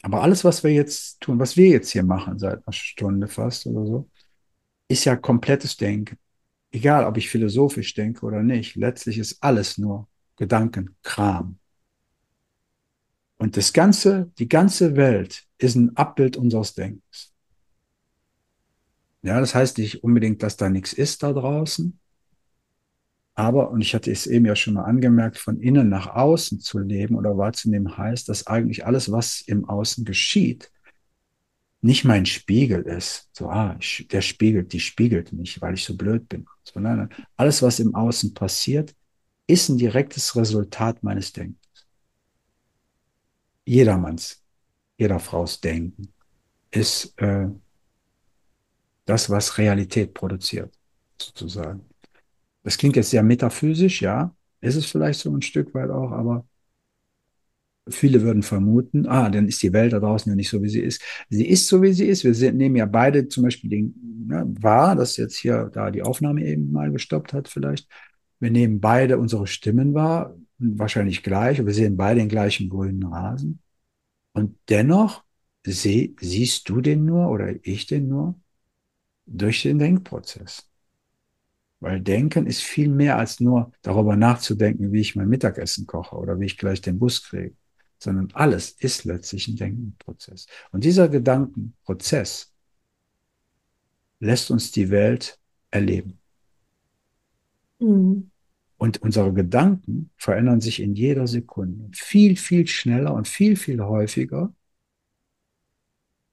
Aber alles, was wir jetzt tun, was wir jetzt hier machen, seit einer Stunde fast oder so, ist ja komplettes Denken. Egal, ob ich philosophisch denke oder nicht, letztlich ist alles nur Gedankenkram. Und das ganze, die ganze Welt ist ein Abbild unseres Denkens. Ja, das heißt nicht unbedingt, dass da nichts ist da draußen, aber, und ich hatte es eben ja schon mal angemerkt, von innen nach außen zu leben oder wahrzunehmen heißt, dass eigentlich alles, was im Außen geschieht, nicht mein Spiegel ist. So, ah, der spiegelt, die spiegelt mich, weil ich so blöd bin. Sondern alles, was im Außen passiert, ist ein direktes Resultat meines Denkens. Jedermanns, jeder Fraus Denken ist äh, das, was Realität produziert, sozusagen. Das klingt jetzt sehr metaphysisch, ja, ist es vielleicht so ein Stück weit auch, aber viele würden vermuten, ah, dann ist die Welt da draußen ja nicht so, wie sie ist. Sie ist so, wie sie ist. Wir sind, nehmen ja beide zum Beispiel den, ja, wahr, dass jetzt hier da die Aufnahme eben mal gestoppt hat vielleicht. Wir nehmen beide unsere Stimmen wahr, wahrscheinlich gleich, wir sehen beide den gleichen grünen Rasen. Und dennoch seh, siehst du den nur oder ich den nur durch den Denkprozess. Weil Denken ist viel mehr als nur darüber nachzudenken, wie ich mein Mittagessen koche oder wie ich gleich den Bus kriege, sondern alles ist letztlich ein Denkenprozess. Und dieser Gedankenprozess lässt uns die Welt erleben. Mhm. Und unsere Gedanken verändern sich in jeder Sekunde viel, viel schneller und viel, viel häufiger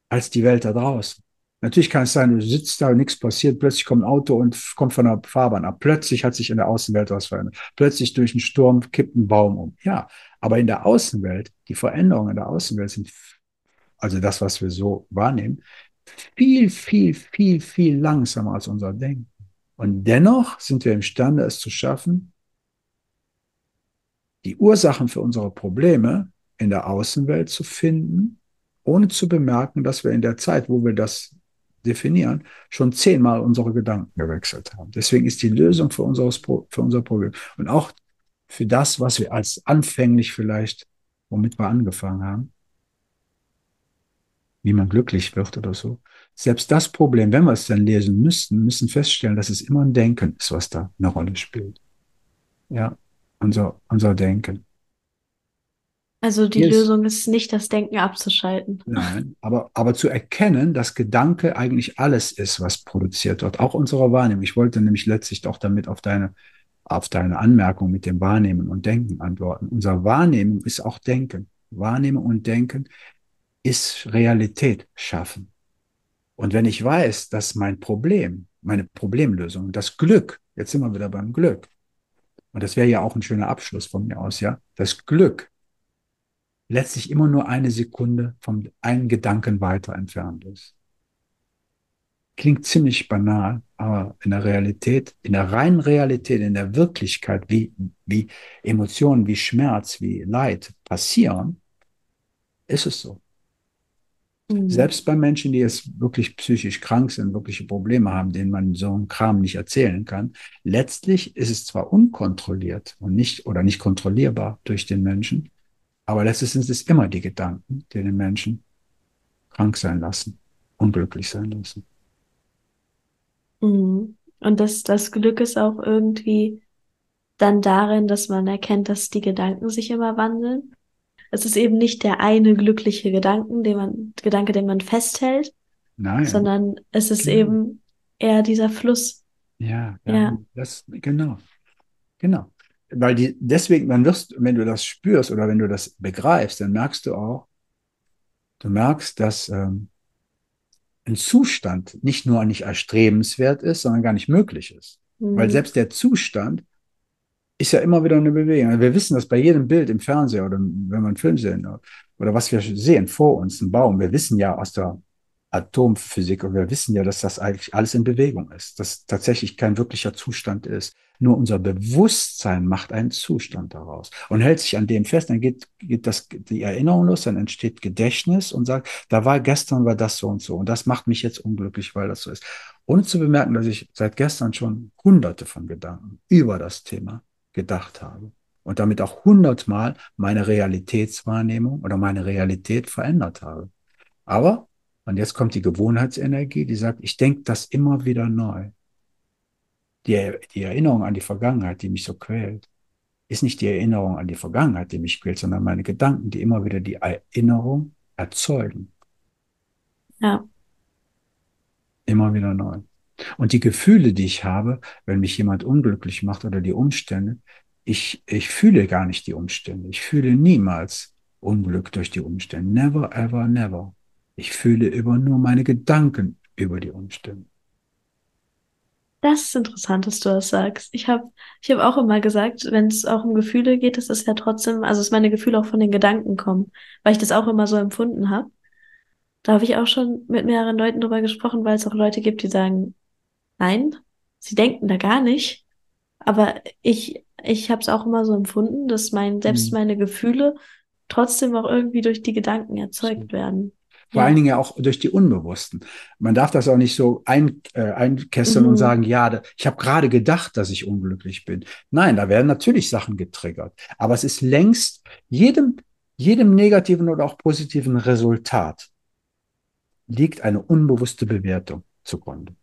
als die Welt da draußen. Natürlich kann es sein, du sitzt da, nichts passiert, plötzlich kommt ein Auto und kommt von der Fahrbahn ab. Plötzlich hat sich in der Außenwelt was verändert. Plötzlich durch einen Sturm kippt ein Baum um. Ja, aber in der Außenwelt, die Veränderungen in der Außenwelt sind, also das, was wir so wahrnehmen, viel, viel, viel, viel langsamer als unser Denken. Und dennoch sind wir imstande, es zu schaffen, die Ursachen für unsere Probleme in der Außenwelt zu finden, ohne zu bemerken, dass wir in der Zeit, wo wir das definieren, schon zehnmal unsere Gedanken gewechselt haben. Deswegen ist die Lösung für, unseres, für unser Problem und auch für das, was wir als anfänglich vielleicht, womit wir angefangen haben, wie man glücklich wird oder so. Selbst das Problem, wenn wir es dann lesen müssten, müssen feststellen, dass es immer ein Denken ist, was da eine Rolle spielt. Ja, unser, unser Denken.
Also die Hier Lösung ist nicht, das Denken abzuschalten.
Nein, aber, aber zu erkennen, dass Gedanke eigentlich alles ist, was produziert wird, auch unsere Wahrnehmung. Ich wollte nämlich letztlich auch damit auf deine, auf deine Anmerkung mit dem Wahrnehmen und Denken antworten. Unser Wahrnehmen ist auch Denken. Wahrnehmen und Denken ist Realität schaffen. Und wenn ich weiß, dass mein Problem, meine Problemlösung, das Glück, jetzt sind wir wieder beim Glück, und das wäre ja auch ein schöner Abschluss von mir aus, ja, das Glück letztlich immer nur eine Sekunde vom einen Gedanken weiter entfernt ist. Klingt ziemlich banal, aber in der Realität, in der reinen Realität, in der Wirklichkeit, wie, wie Emotionen, wie Schmerz, wie Leid passieren, ist es so. Mhm. Selbst bei Menschen, die jetzt wirklich psychisch krank sind, wirkliche Probleme haben, denen man so einen Kram nicht erzählen kann, letztlich ist es zwar unkontrolliert und nicht oder nicht kontrollierbar durch den Menschen, aber letztlich sind es immer die Gedanken, die den Menschen krank sein lassen, unglücklich sein lassen.
Mhm. Und das, das Glück ist auch irgendwie dann darin, dass man erkennt, dass die Gedanken sich immer wandeln. Es ist eben nicht der eine glückliche Gedanken, den man, Gedanke, den man festhält,
Nein.
sondern es ist
Genau.
eben eher dieser Fluss.
Ja, ja,
Ja.
das, genau, genau. Weil die, deswegen, dann wirst, wenn du das spürst oder wenn du das begreifst, dann merkst du auch, du merkst, dass ähm, ein Zustand nicht nur nicht erstrebenswert ist, sondern gar nicht möglich ist. Weil
Mhm.
selbst der Zustand ist ja immer wieder eine Bewegung. Also Wir wissen das bei jedem Bild im Fernseher oder wenn wir einen Film sehen oder, oder was wir sehen vor uns, ein Baum. Wir wissen ja aus der Atomphysik und wir wissen ja, dass das eigentlich alles in Bewegung ist, dass tatsächlich kein wirklicher Zustand ist. Nur unser Bewusstsein macht einen Zustand daraus und hält sich an dem fest, dann geht, geht das, die Erinnerung los, dann entsteht Gedächtnis und sagt, da war gestern war das so und so und das macht mich jetzt unglücklich, weil das so ist. Ohne zu bemerken, dass ich seit gestern schon hunderte von Gedanken über das Thema gedacht habe und damit auch hundertmal meine Realitätswahrnehmung oder meine Realität verändert habe. Aber, und jetzt kommt die Gewohnheitsenergie, die sagt, ich denke das immer wieder neu. Die, die Erinnerung an die Vergangenheit, die mich so quält, ist nicht die Erinnerung an die Vergangenheit, die mich quält, sondern meine Gedanken, die immer wieder die Erinnerung erzeugen.
Ja.
Immer wieder neu. Und die Gefühle, die ich habe, wenn mich jemand unglücklich macht oder die Umstände, ich, ich fühle gar nicht die Umstände. Ich fühle niemals Unglück durch die Umstände. Never, ever, never. Ich fühle über nur meine Gedanken über die Umstände.
Das ist interessant, dass du das sagst. Ich habe ich hab auch immer gesagt, wenn es auch um Gefühle geht, dass es ja trotzdem, also dass meine Gefühle auch von den Gedanken kommen, weil ich das auch immer so empfunden habe. Da habe ich auch schon mit mehreren Leuten drüber gesprochen, weil es auch Leute gibt, die sagen, nein, sie denken da gar nicht. Aber ich, ich habe es auch immer so empfunden, dass mein, selbst
Mhm.
meine Gefühle trotzdem auch irgendwie durch die Gedanken erzeugt werden.
Vor
Ja.
allen Dingen ja auch durch die Unbewussten. Man darf das auch nicht so ein, äh, einkesseln
Mhm.
und sagen, ja, ich habe gerade gedacht, dass ich unglücklich bin. Nein, da werden natürlich Sachen getriggert. Aber es ist längst jedem, jedem negativen oder auch positiven Resultat liegt eine unbewusste Bewertung zugrunde.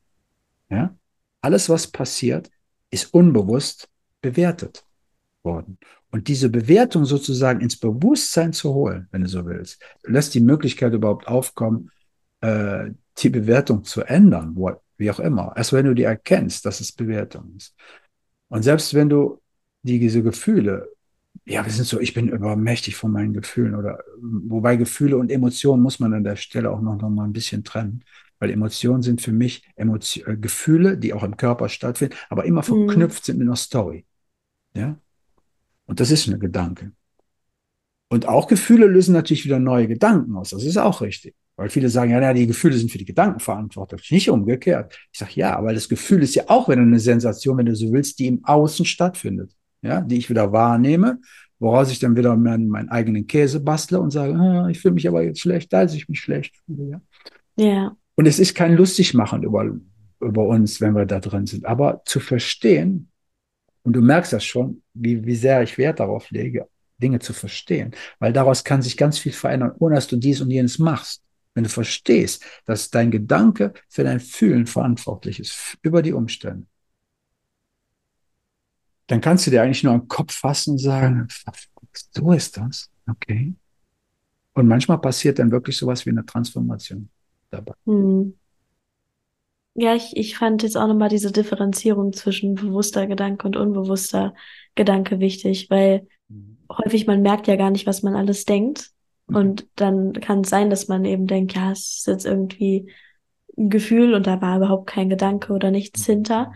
Ja? Alles, was passiert, ist unbewusst bewertet worden. Und diese Bewertung sozusagen ins Bewusstsein zu holen, wenn du so willst, lässt die Möglichkeit überhaupt aufkommen, äh, die Bewertung zu ändern, wo, wie auch immer. Erst wenn du die erkennst, dass es Bewertung ist. Und selbst wenn du die, diese Gefühle, ja, wir sind so, ich bin übermächtig von meinen Gefühlen oder, wobei Gefühle und Emotionen muss man an der Stelle auch noch, noch mal ein bisschen trennen. Weil Emotionen sind für mich Emotio äh, Gefühle, die auch im Körper stattfinden, aber immer
Mhm.
verknüpft sind mit einer Story. Ja? Und das ist ein Gedanke. Und auch Gefühle lösen natürlich wieder neue Gedanken aus. Das ist auch richtig. Weil viele sagen, ja, ja, die Gefühle sind für die Gedanken verantwortlich. Nicht umgekehrt. Ich sage, ja, aber das Gefühl ist ja auch wieder eine Sensation, wenn du so willst, die im Außen stattfindet. Ja, die ich wieder wahrnehme, woraus ich dann wieder meinen, meinen eigenen Käse bastle und sage, ah, ich fühle mich aber jetzt schlecht, als ich mich schlecht fühle. Ja?
Ja.
Und es ist kein Lustigmachen über, über uns, wenn wir da drin sind. Aber zu verstehen, und du merkst das schon, wie, wie sehr ich Wert darauf lege, Dinge zu verstehen. Weil daraus kann sich ganz viel verändern, ohne dass du dies und jenes machst. Wenn du verstehst, dass dein Gedanke für dein Fühlen verantwortlich ist, über die Umstände, dann kannst du dir eigentlich nur am Kopf fassen und sagen, so ist das. Okay. Und manchmal passiert dann wirklich sowas wie eine Transformation dabei.
Hm. Ja, ich, ich fand jetzt auch nochmal diese Differenzierung zwischen bewusster Gedanke und unbewusster Gedanke wichtig, weil häufig man merkt ja gar nicht, was man alles denkt. Und dann kann es sein, dass man eben denkt, ja, es ist jetzt irgendwie ein Gefühl und da war überhaupt kein Gedanke oder nichts hinter.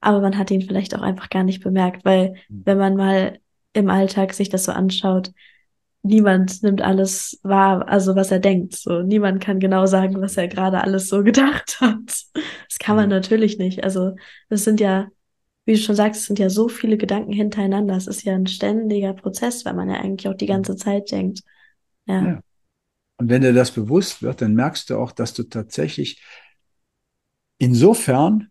Aber man hat ihn vielleicht auch einfach gar nicht bemerkt, weil wenn man mal im Alltag sich das so anschaut, niemand nimmt alles wahr, also was er denkt. So, niemand kann genau sagen, was er gerade alles so gedacht hat. Das kann man natürlich nicht. Also, das sind ja, wie du schon sagst, es sind ja so viele Gedanken hintereinander. Es ist ja ein ständiger Prozess, weil man ja eigentlich auch die ganze Zeit denkt. Ja.
Ja. Und wenn dir das bewusst wird, dann merkst du auch, dass du tatsächlich insofern,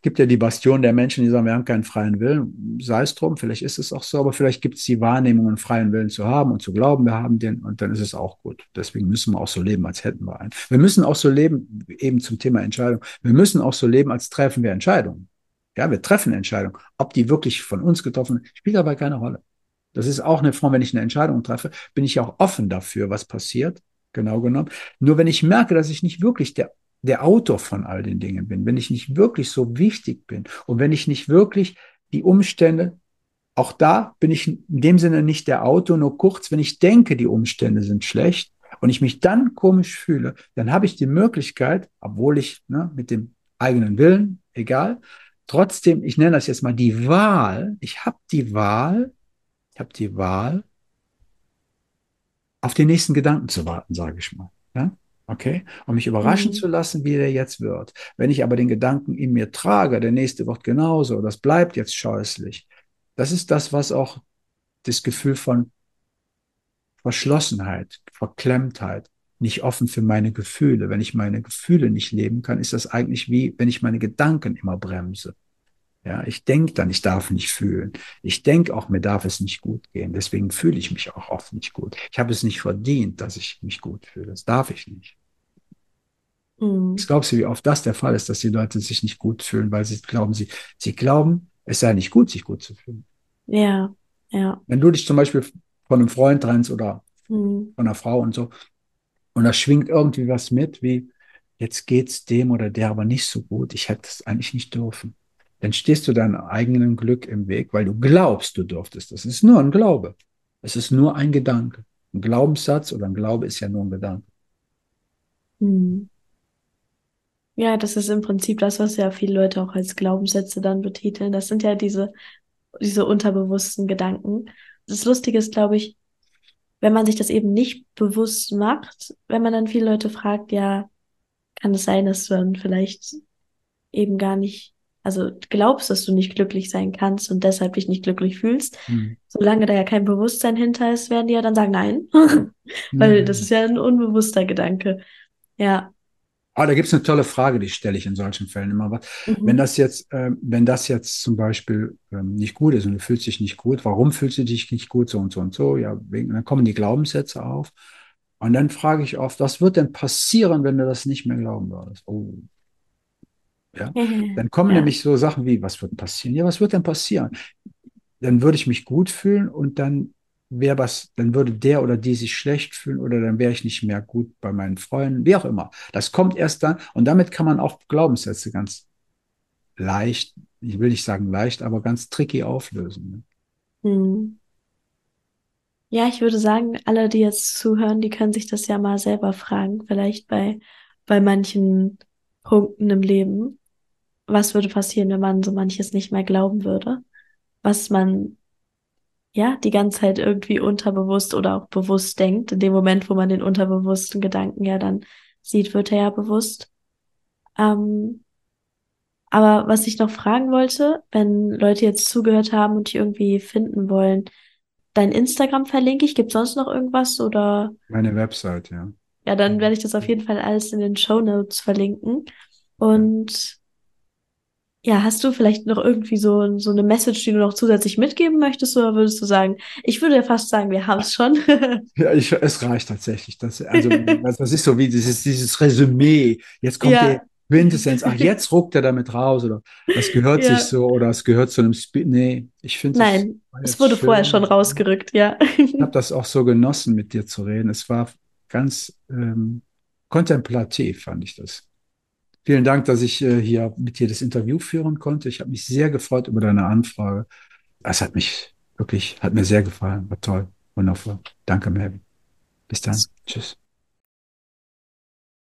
es gibt ja die Bastion der Menschen, die sagen, wir haben keinen freien Willen, sei es drum, vielleicht ist es auch so, aber vielleicht gibt es die Wahrnehmung, einen freien Willen zu haben und zu glauben, wir haben den und dann ist es auch gut. Deswegen müssen wir auch so leben, als hätten wir einen. Wir müssen auch so leben, eben zum Thema Entscheidung, wir müssen auch so leben, als treffen wir Entscheidungen. Ja, wir treffen Entscheidungen. Ob die wirklich von uns getroffen sind, spielt dabei keine Rolle. Das ist auch eine Form, wenn ich eine Entscheidung treffe, bin ich auch offen dafür, was passiert, genau genommen. Nur wenn ich merke, dass ich nicht wirklich der, der Autor von all den Dingen bin, wenn ich nicht wirklich so wichtig bin und wenn ich nicht wirklich die Umstände, auch da bin ich in dem Sinne nicht der Autor, nur kurz, wenn ich denke, die Umstände sind schlecht und ich mich dann komisch fühle, dann habe ich die Möglichkeit, obwohl ich ne, mit dem eigenen Willen, egal, trotzdem, ich nenne das jetzt mal die Wahl, ich habe die Wahl, ich habe die Wahl, auf den nächsten Gedanken zu warten, sage ich mal. Okay? Um mich überraschen mhm. zu lassen, wie der jetzt wird. Wenn ich aber den Gedanken in mir trage, der nächste wird genauso, das bleibt jetzt scheußlich. Das ist das, was auch das Gefühl von Verschlossenheit, Verklemmtheit, nicht offen für meine Gefühle. Wenn ich meine Gefühle nicht leben kann, ist das eigentlich wie, wenn ich meine Gedanken immer bremse. Ja, ich denke dann, ich darf nicht fühlen. Ich denke auch, mir darf es nicht gut gehen. Deswegen fühle ich mich auch oft nicht gut. Ich habe es nicht verdient, dass ich mich gut fühle. Das darf ich nicht. Mhm. Was glaubst du, wie oft das der Fall ist, dass die Leute sich nicht gut fühlen, weil sie glauben, sie, sie glauben, es sei nicht gut, sich gut zu fühlen.
Ja, ja.
Wenn du dich zum Beispiel von einem Freund trennst oder mhm. von einer Frau und so, und da schwingt irgendwie was mit, wie jetzt geht's dem oder der aber nicht so gut, ich hätte es eigentlich nicht dürfen dann stehst du deinem eigenen Glück im Weg, weil du glaubst, du dürftest. Das ist nur ein Glaube. Es ist nur ein Gedanke. Ein Glaubenssatz oder ein Glaube ist ja nur ein Gedanke.
Hm. Ja, das ist im Prinzip das, was ja viele Leute auch als Glaubenssätze dann betiteln. Das sind ja diese, diese unterbewussten Gedanken. Das Lustige ist, glaube ich, wenn man sich das eben nicht bewusst macht, wenn man dann viele Leute fragt, ja, kann es sein, dass du dann vielleicht eben gar nicht also glaubst, dass du nicht glücklich sein kannst und deshalb dich nicht glücklich fühlst, mhm. solange da ja kein Bewusstsein hinter ist, werden die ja dann sagen, nein. Weil mhm. das ist ja ein unbewusster Gedanke. Ja.
Ah, da gibt es eine tolle Frage, die stelle ich in solchen Fällen immer. Mhm. Wenn das jetzt, äh, wenn das jetzt zum Beispiel ähm, nicht gut ist und du fühlst dich nicht gut, warum fühlst du dich nicht gut, so und so und so? Ja, wegen, dann kommen die Glaubenssätze auf. Und dann frage ich oft, was wird denn passieren, wenn du das nicht mehr glauben würdest? Oh, ja? Dann kommen ja. nämlich so Sachen wie, was wird passieren? Ja, was wird denn passieren? Dann würde ich mich gut fühlen und dann wäre was, dann würde der oder die sich schlecht fühlen oder dann wäre ich nicht mehr gut bei meinen Freunden, wie auch immer. Das kommt erst dann und damit kann man auch Glaubenssätze ganz leicht, ich will nicht sagen leicht, aber ganz tricky auflösen.
Ne? Hm. Ja, ich würde sagen, alle, die jetzt zuhören, die können sich das ja mal selber fragen, vielleicht bei, bei manchen Punkten im Leben was würde passieren, wenn man so manches nicht mehr glauben würde, was man ja die ganze Zeit irgendwie unterbewusst oder auch bewusst denkt. In dem Moment, wo man den unterbewussten Gedanken ja dann sieht, wird er ja bewusst. Ähm, aber was ich noch fragen wollte, wenn Leute jetzt zugehört haben und dich irgendwie finden wollen, dein Instagram verlinke ich. Gibt sonst noch irgendwas oder?
Meine Website, ja.
Ja, dann werde ich das auf jeden Fall alles in den Show Notes verlinken. Und ja, hast du vielleicht noch irgendwie so, so eine Message, die du noch zusätzlich mitgeben möchtest, oder würdest du sagen, ich würde ja fast sagen, wir haben es schon.
ja, ich, es reicht tatsächlich. Das, also, das ist so wie dieses, dieses Resümee. Jetzt kommt ja. der Quintessenz. Ach, jetzt ruckt er damit raus, oder das gehört ja. sich so, oder es gehört zu einem Sp Nee, ich finde
Nein, es wurde schön. vorher schon rausgerückt, ja.
ich habe das auch so genossen, mit dir zu reden. Es war ganz ähm, kontemplativ, fand ich das. Vielen Dank, dass ich äh, hier mit dir das Interview führen konnte. Ich habe mich sehr gefreut über deine Anfrage. Es hat mich wirklich, hat mir sehr gefallen. War toll. Wundervoll. Danke, Melvin. Bis dann. Tschüss.